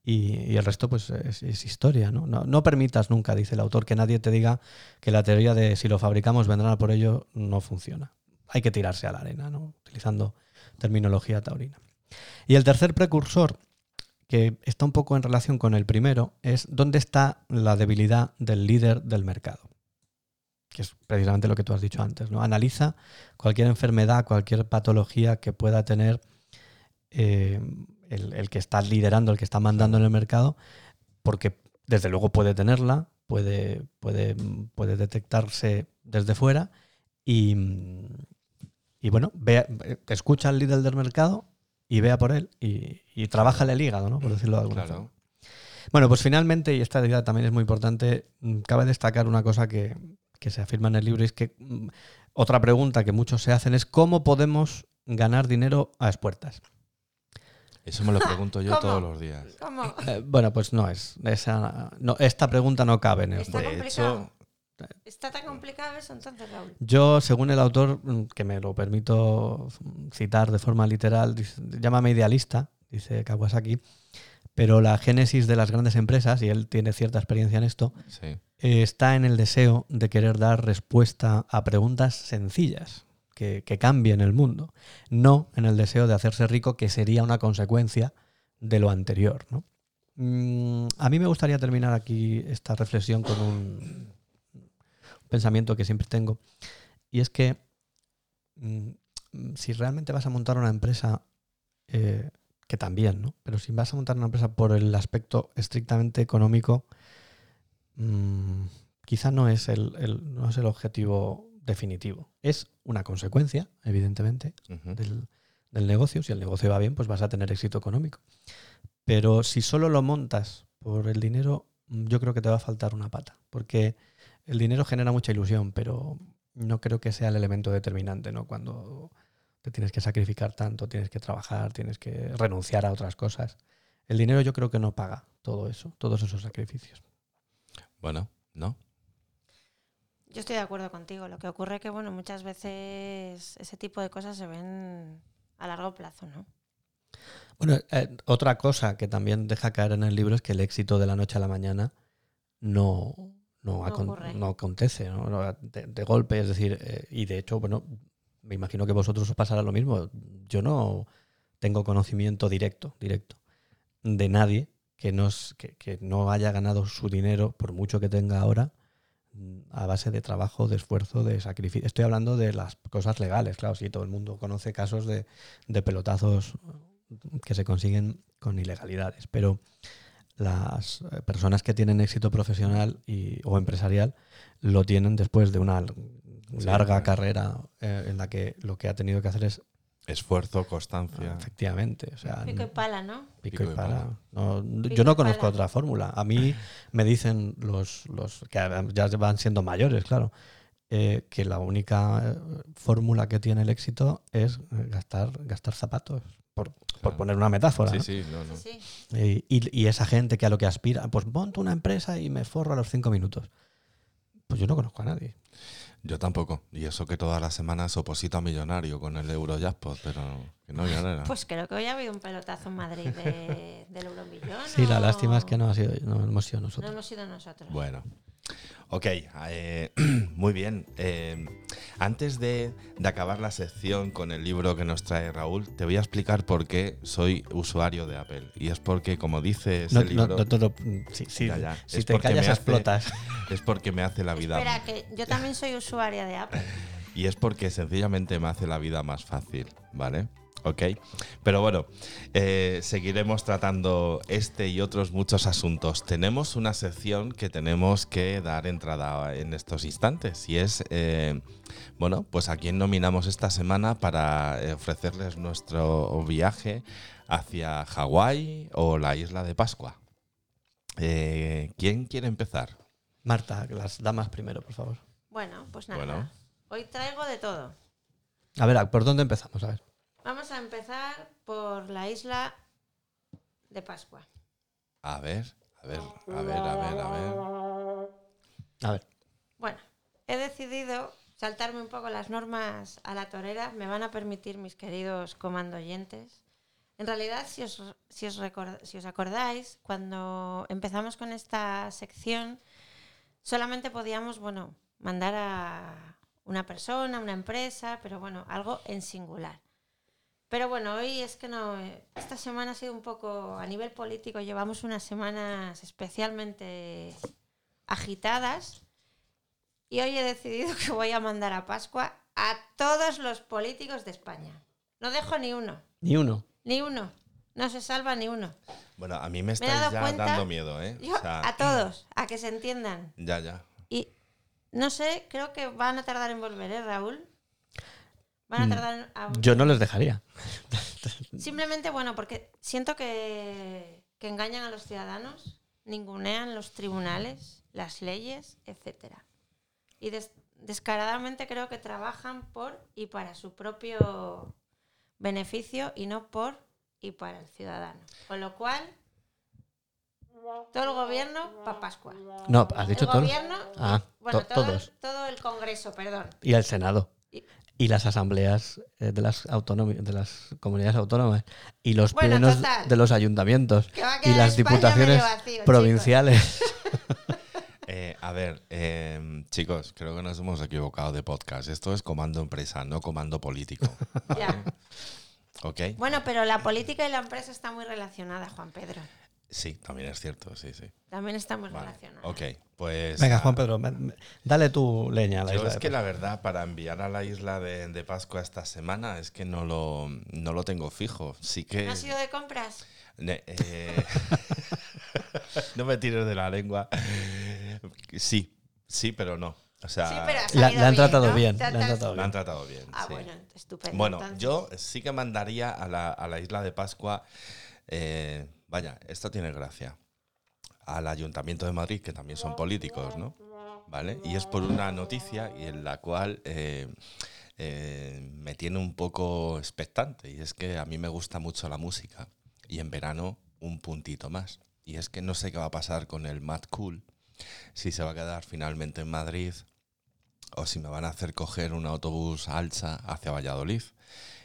y, el resto pues es, historia. ¿no? ¿no? Permitas nunca, dice el autor, que nadie te diga que la teoría de si lo fabricamos vendrán por ello no funciona. Hay que tirarse a la arena, ¿no? utilizando terminología taurina. Y el tercer precursor, que está un poco en relación con el primero, es dónde está la debilidad del líder del mercado. Que es precisamente lo que tú has dicho antes. ¿no? Analiza cualquier enfermedad, cualquier patología que pueda tener eh, el, el que está liderando, el que está mandando en el mercado, porque desde luego puede tenerla, puede, puede, puede detectarse desde fuera y, y bueno, vea, escucha al líder del mercado y vea por él y, y trabaja el hígado, ¿no? por decirlo de alguna Claro. forma. Bueno, pues finalmente, y esta idea también es muy importante, mm, cabe destacar una cosa que, que se afirma en el libro, y es que mm, otra pregunta que muchos se hacen es cómo podemos ganar dinero a expuertas. Eso me lo pregunto yo ¿Cómo? todos los días. ¿Cómo? Eh, bueno, pues no es. Esa, no, esta pregunta no cabe en el Está De complicado. hecho, ¿Está tan complicado eso entonces, Raúl? Yo, según el autor, mm, que me lo permito citar de forma literal, dice- llámame idealista, dice Kawasaki, pero la génesis de las grandes empresas, y él tiene cierta experiencia en esto, sí. eh, está en el deseo de querer dar respuesta a preguntas sencillas que, que cambien el mundo, no en el deseo de hacerse rico, que sería una consecuencia de lo anterior. ¿no? Mm, a mí me gustaría terminar aquí esta reflexión con un, un pensamiento que siempre tengo, y es que mm, si realmente vas a montar una empresa, eh, que también, ¿no? pero si vas a montar una empresa por el aspecto estrictamente económico, mm, quizá no es el, el- no es el objetivo definitivo. Es una consecuencia, evidentemente, del, del negocio. Si el negocio va bien, pues vas a tener éxito económico. Pero si solo lo montas por el dinero, mm, yo creo que te va a faltar una pata. Porque el dinero genera mucha ilusión, pero no creo que sea el elemento determinante, ¿no? Cuando te tienes que sacrificar tanto, tienes que trabajar, tienes que renunciar a otras cosas. El dinero yo creo que no paga todo eso, todos esos sacrificios. Bueno, ¿no? Yo estoy de acuerdo contigo. Lo que ocurre que, bueno, muchas veces ese tipo de cosas se ven a largo plazo, ¿no? Bueno, eh, otra cosa que también deja caer en el libro es que el éxito de la noche a la mañana no, no, acon- ocurre. no acontece ¿no? No, De, de golpe. Es decir, eh, y de hecho, bueno, me imagino que vosotros os pasará lo mismo. Yo no tengo conocimiento directo, directo, de nadie que, que, no haya ganado su dinero, por mucho que tenga ahora, a base de trabajo, de esfuerzo, de sacrificio. Estoy hablando de las cosas legales, claro, sí, todo el mundo conoce casos de, de pelotazos que se consiguen con ilegalidades, pero las eh, personas que tienen éxito profesional y, o empresarial lo tienen después de una Sí, larga claro. carrera eh, en la que lo que ha tenido que hacer es Esfuerzo, constancia. efectivamente, o sea, Pico y pala, ¿no? pico Pico y pala. pala. No, Pico yo no conozco pala. otra fórmula. A mí me dicen los, los que ya van siendo mayores, claro, eh, que la única eh, fórmula que tiene el éxito es gastar, gastar zapatos, por, por Claro. poner una metáfora. Sí, ¿no? sí, no, no. Sí, sí. Y, y esa gente que a lo que aspira, pues monto una empresa y me forro a los cinco minutos. Pues yo no conozco a nadie. Yo tampoco. Y eso que todas las semanas oposito a Millonario con el Eurojackpot, pero que no, ya no era. Pues creo que hoy ha habido un pelotazo en Madrid de, del Euromillón. Sí, la lástima es que no, ha sido, no hemos sido No nosotros. hemos sido nosotros. Bueno. Ok, eh, muy bien. Eh, antes de, de acabar la sección con el libro que nos trae Raúl, te voy a explicar por qué soy usuario de Apple. Y es porque, como dice ese No, no, libro, no, todo- sí, sí, Ya, ya. si Es te callas hace- explotas. es porque me hace la vida Espera, que yo también soy usuaria de Apple. Y es porque sencillamente me hace la vida más fácil, ¿vale? Ok. Pero bueno, eh, seguiremos tratando este y otros muchos asuntos. Tenemos una sección que tenemos que dar entrada en estos instantes y es, eh, bueno, pues a quién nominamos esta semana para ofrecerles nuestro viaje hacia Hawái o la isla de Pascua. Eh, ¿Quién quiere empezar? Marta, las damas primero, por favor. Bueno, pues nada. Bueno. Hoy traigo de todo. A ver, ¿por dónde empezamos? A ver. Vamos a empezar por la isla de Pascua. A ver, a ver, a ver, a ver, a ver. A ver. Bueno, he decidido saltarme un poco las normas a la torera. Me van a permitir mis queridos comandoyentes. En realidad, si os, si, os record- si os acordáis, cuando empezamos con esta sección, solamente podíamos, bueno, mandar a una persona, una empresa, pero bueno, algo en singular. Pero bueno, hoy es que no. eh, Esta semana ha sido un poco. A nivel político, llevamos unas semanas especialmente agitadas. Y hoy he decidido que voy a mandar a Pascua a todos los políticos de España. No dejo ni uno. Ni uno. Ni uno. No se salva ni uno. Bueno, a mí me estáis ya cuenta- dando miedo, ¿eh? Yo, O sea, a todos, a que se entiendan. Ya, ya. Y no sé, creo que van a tardar en volver, ¿eh, Raúl? Van a Mm, tardar en a- Yo no les dejaría. Simplemente, bueno, porque siento que, que engañan a los ciudadanos, ningunean los tribunales, las leyes, etcétera. Y des- descaradamente creo que trabajan por y para su propio beneficio y no por y para el ciudadano. Con lo cual, todo el gobierno para Pascua. No, has dicho el gobierno, Ah, bueno, to- todo, todos. El, todo el Congreso, perdón. Y el Senado. Y- Y las asambleas eh, de las de las comunidades autónomas. Y los Bueno, plenos total. de los ayuntamientos. Y las diputaciones vacío, provinciales. Eh, a ver, eh, chicos, creo que nos hemos equivocado de podcast. Esto es comando empresa, no comando político. Ya. ¿Ok? Bueno, pero la política y la empresa está muy relacionada, Juan Pedro. Sí, también es cierto, sí, sí. También está muy Vale. Ok, pues. Venga, Juan Pedro, me- me- dale tu leña a la Yo isla es que la verdad, para enviar a la isla de, de Pascua esta semana, es que no lo, no lo tengo fijo. Sí que. ¿No has ido de compras? Ne- eh, no me tires de la lengua. Sí, sí, pero no. O sea, sí, pero La- han bien, tratado ¿no? bien, le han tratado han bien. tratado bien. Ah, sí. bueno, estupendo. Bueno, entonces. yo sí que mandaría a la, a la isla de Pascua. eh, vaya, esto tiene gracia. Al Ayuntamiento de Madrid, que también son políticos, ¿no? ¿Vale? Y es por una noticia y en la cual eh, eh, me tiene un poco expectante. Y es que a mí me gusta mucho la música. Y en verano, un puntito más. Y es que no sé qué va a pasar con el Mad Cool. Si se va a quedar finalmente en Madrid o si me van a hacer coger un autobús alza hacia Valladolid.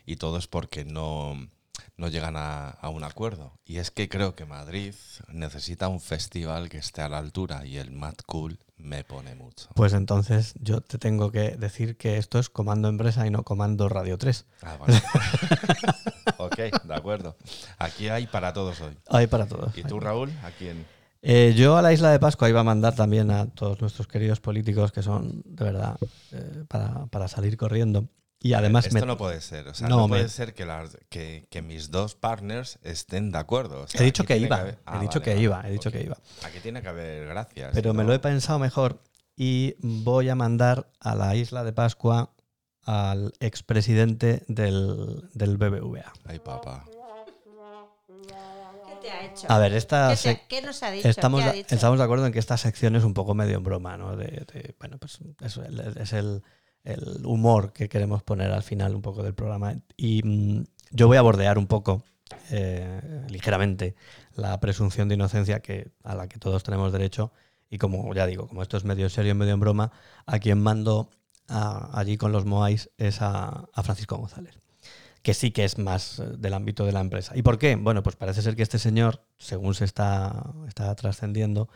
Y todo es porque no, no llegan a, a un acuerdo. Y es que creo que Madrid necesita un festival que esté a la altura y el Mad Cool me pone mucho. Pues entonces yo te tengo que decir que esto es Comando Empresa y no Comando Radio 3. Ah, vale. ok, de acuerdo. Aquí hay para todos hoy. Hay para todos. ¿Y tú, Raúl? ¿A quién? Eh, yo a la isla de Pascua iba a mandar también a todos nuestros queridos políticos que son, de verdad, eh, para, para salir corriendo. Y además Esto me- no puede ser. O sea, No, no, me- puede ser que, las, que, que mis dos partners estén de acuerdo. O sea, he dicho que tiene iba, haber- he Ah, dicho vale, que iba, he dicho que iba. Aquí tiene que haber gracias. Pero me lo he pensado mejor y voy a mandar a la isla de Pascua al expresidente del, del BBVA. Ay, papá. ¿Qué te ha hecho? A ver, esta ¿Qué, te- sec- qué nos ha dicho? Estamos, estamos de acuerdo en que esta sección es un poco medio en broma, ¿no? De, de- bueno, pues es el, el humor que queremos poner al final un poco del programa. Y mm, yo voy a bordear un poco, eh, ligeramente, la presunción de inocencia que, a la que todos tenemos derecho. Y como ya digo, como esto es medio serio y medio en broma, a quien mando allí con los Moais es a, a Francisco González que sí que es más eh, del ámbito de la empresa. ¿Y por qué? Bueno, pues parece ser que este señor, según se está, está trascendiendo,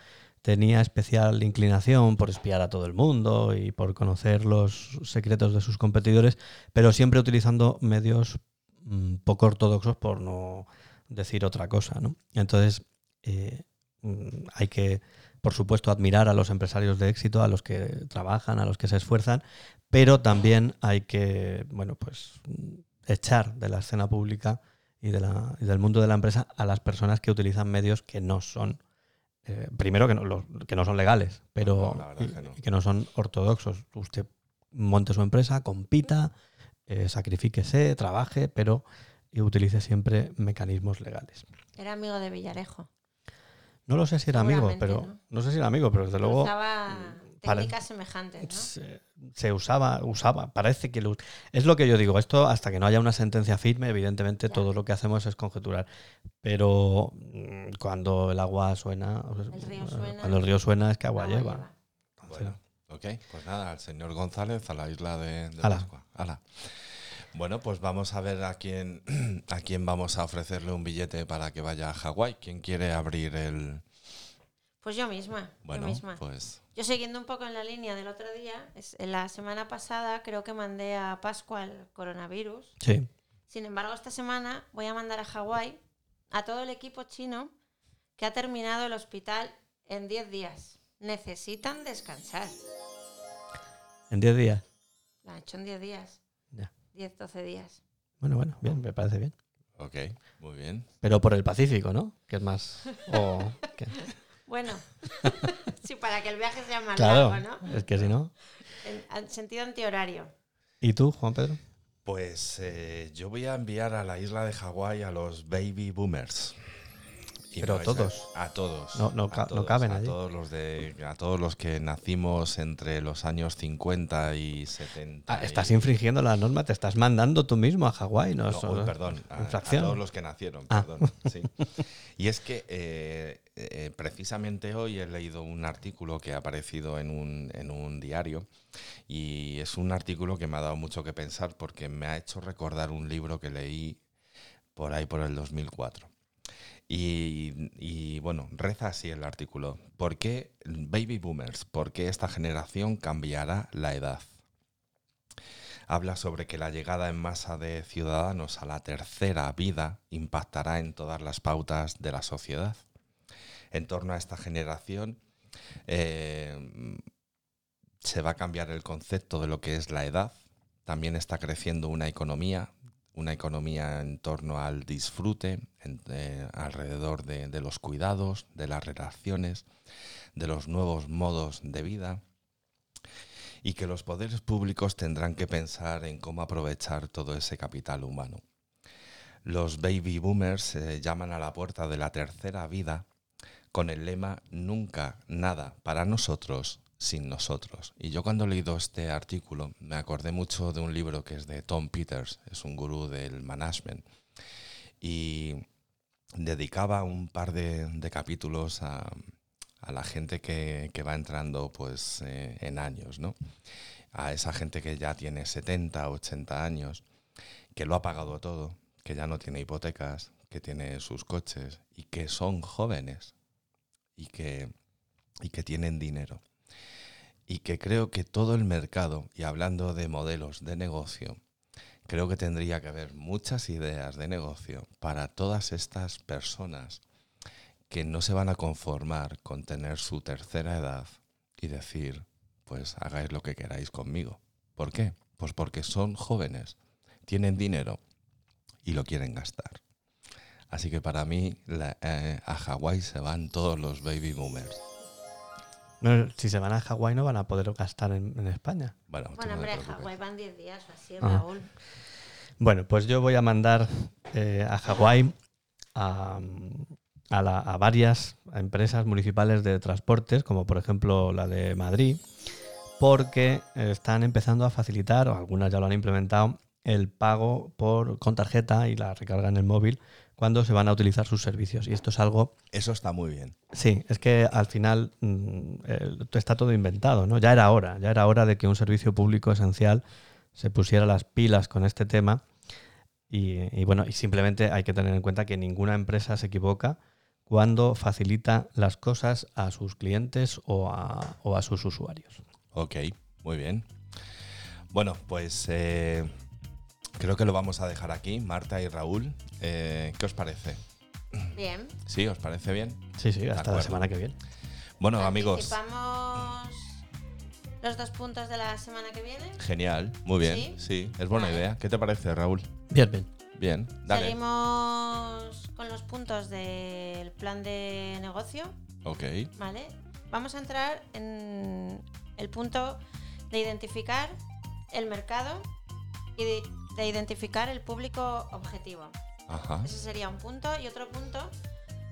tenía especial inclinación por espiar a todo el mundo y por conocer los secretos de sus competidores, pero siempre utilizando medios mm, poco ortodoxos, por no decir otra cosa. Entonces, eh, mm, hay que, por supuesto, admirar a los empresarios de éxito, a los que trabajan, a los que se esfuerzan, pero también hay que, bueno, pues mm, echar de la escena pública y del mundo de la empresa a las personas que utilizan medios que no son, eh, primero que no, los- que no son legales, pero No, la verdad y- que no. y que no son ortodoxos. Usted monte su empresa, compita, eh, sacrifíquese, trabaje, pero y utilice siempre mecanismos legales. Era amigo de Villarejo. No lo sé si era amigo, pero ¿no? no sé si era amigo, pero desde luego técnicas semejantes, ¿no? se, se usaba, usaba, parece que lo, es lo que yo digo, esto hasta que no haya una sentencia firme, evidentemente Ya. todo lo que hacemos es conjeturar, pero mm, cuando el agua suena, El río suena. cuando el río suena es que agua, Agua lleva. Bueno, ok, pues nada, al señor González a la isla de, de Ala. Pascua. Ala. Bueno, pues vamos a ver a quién, a quién vamos a ofrecerle un billete para que vaya a Hawái. ¿Quién quiere abrir el...? Pues yo misma. Bueno, yo misma. pues Yo siguiendo un poco en la línea del otro día, es- en la semana pasada creo que mandé a Pascua el coronavirus. Sí. Sin embargo, esta semana voy a mandar a Hawái a todo el equipo chino que ha terminado el hospital en 10 días. Necesitan descansar. En 10 días. Lo han hecho en 10 días. Ya. 10, 12 días. Bueno, bueno, bien, me parece bien. ok, muy bien. Pero por el Pacífico, ¿no? Que es más. o- Bueno, sí, para que el viaje sea más Claro, largo, ¿no? es que si no. En, en sentido antihorario. ¿Y tú, Juan Pedro? Pues eh, yo voy a enviar a la isla de Hawái a los baby boomers. Y Pero a- todos. A, todos. No- no a ca- no caben a allí. todos los de A todos los que nacimos entre los años 50 y 70. Ah, y- estás infringiendo la norma, te estás mandando tú mismo a Hawái, ¿no? No, perdón, a, todos los que nacieron, Ah. perdón. sí. Y es que eh, eh, precisamente hoy he leído un artículo que ha aparecido en un, diario y es un artículo que me ha dado mucho que pensar porque me ha hecho recordar un libro que leí por ahí por el 2004. Y, y, bueno, reza así el artículo. ¿Por qué baby boomers? ¿Por qué esta generación cambiará la edad? Habla sobre que la llegada en masa de ciudadanos a la tercera vida impactará en todas las pautas de la sociedad. En torno a esta generación eh, se va a cambiar el concepto de lo que es la edad. También está creciendo una economía, una economía en torno al disfrute, eh, alrededor de, los cuidados, de las relaciones, de los nuevos modos de vida y que los poderes públicos tendrán que pensar en cómo aprovechar todo ese capital humano. Los baby boomers llaman a la puerta de la tercera vida con el lema Nunca nada para nosotros sin nosotros. Y yo cuando he leído este artículo me acordé mucho de un libro que es de Tom Peters, es un gurú del management, y dedicaba un par de, capítulos a, la gente que, que va entrando pues eh, en años, ¿no? A esa gente que ya tiene 70, 80 años, que lo ha pagado todo, que ya no tiene hipotecas, que tiene sus coches y que son jóvenes y que, y que tienen dinero. Y que creo que todo el mercado, y hablando de modelos de negocio, creo que tendría que haber muchas ideas de negocio para todas estas personas que no se van a conformar con tener su tercera edad y decir, pues hagáis lo que queráis conmigo. ¿Por qué? Pues porque son jóvenes, tienen dinero y lo quieren gastar. Así que para mí la- eh, a Hawái se van todos los baby boomers. No, si se van a Hawái no van a poder gastar en, en España. Bueno, Bueno, hombre. Hawái van 10 días o así, Ah. Raúl. Bueno, pues yo voy a mandar eh, a Hawái a, a la- a varias empresas municipales de transportes, como por ejemplo la de Madrid, porque están empezando a facilitar, o algunas ya lo han implementado, el pago por, con tarjeta y la recarga en el móvil cuando se van a utilizar sus servicios. Y esto es algo Eso está muy bien. Sí, es que al final mm, está todo inventado, ¿no? Ya era hora, ya era hora de que un servicio público esencial se pusiera las pilas con este tema y, y bueno, y simplemente hay que tener en cuenta que ninguna empresa se equivoca cuando facilita las cosas a sus clientes o a, o a sus usuarios. Ok, muy bien. Bueno, pues eh, creo que lo vamos a dejar aquí, Marta y Raúl. Eh, ¿Qué os parece? Bien. ¿Sí? ¿Os parece bien? Sí, sí, hasta la semana que viene. Bueno, amigos, los dos puntos de la semana que viene. genial, muy bien. ¿Sí? Sí, es buena Vale. idea. ¿Qué te parece, Raúl? Bien, bien. Bien, dale. Seguimos con los puntos del plan de negocio, Ok, ¿vale? Vamos a entrar en el punto de identificar el mercado y de, de identificar el público objetivo. ajá. Ese sería un punto. Y otro punto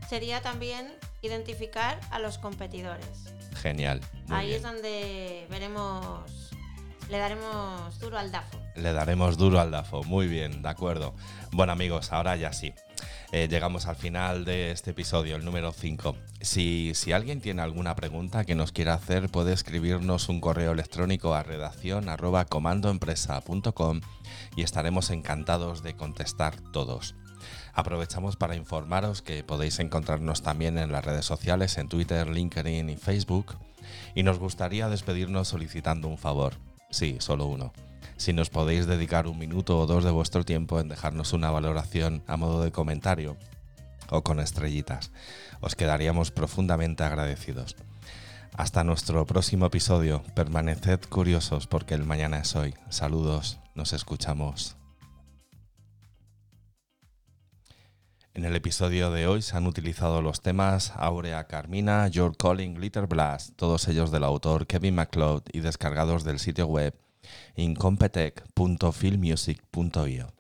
sería también identificar a los competidores. Genial. Ahí bien. es donde veremos Le daremos duro al DAFO. Le daremos duro al DAFO, muy bien, de acuerdo. Bueno amigos, ahora ya sí. Eh, llegamos al final de este episodio, el número 5. Si, si, alguien tiene alguna pregunta que nos quiera hacer, puede escribirnos un correo electrónico a redacción arroba comandoempresa.com y estaremos encantados de contestar todos. Aprovechamos para informaros que podéis encontrarnos también en las redes sociales, en Twitter, LinkedIn y Facebook. Y nos gustaría despedirnos solicitando un favor. Sí, solo uno si nos podéis dedicar un minuto o dos de vuestro tiempo en dejarnos una valoración a modo de comentario o con estrellitas. Os quedaríamos profundamente agradecidos. Hasta nuestro próximo episodio. Permaneced curiosos porque el mañana es hoy. Saludos, nos escuchamos. En el episodio de hoy se han utilizado los temas Aurea Carmina, Your Calling, Glitter Blast, todos ellos del autor Kevin MacLeod y descargados del sitio web in competech.filmmusic.io.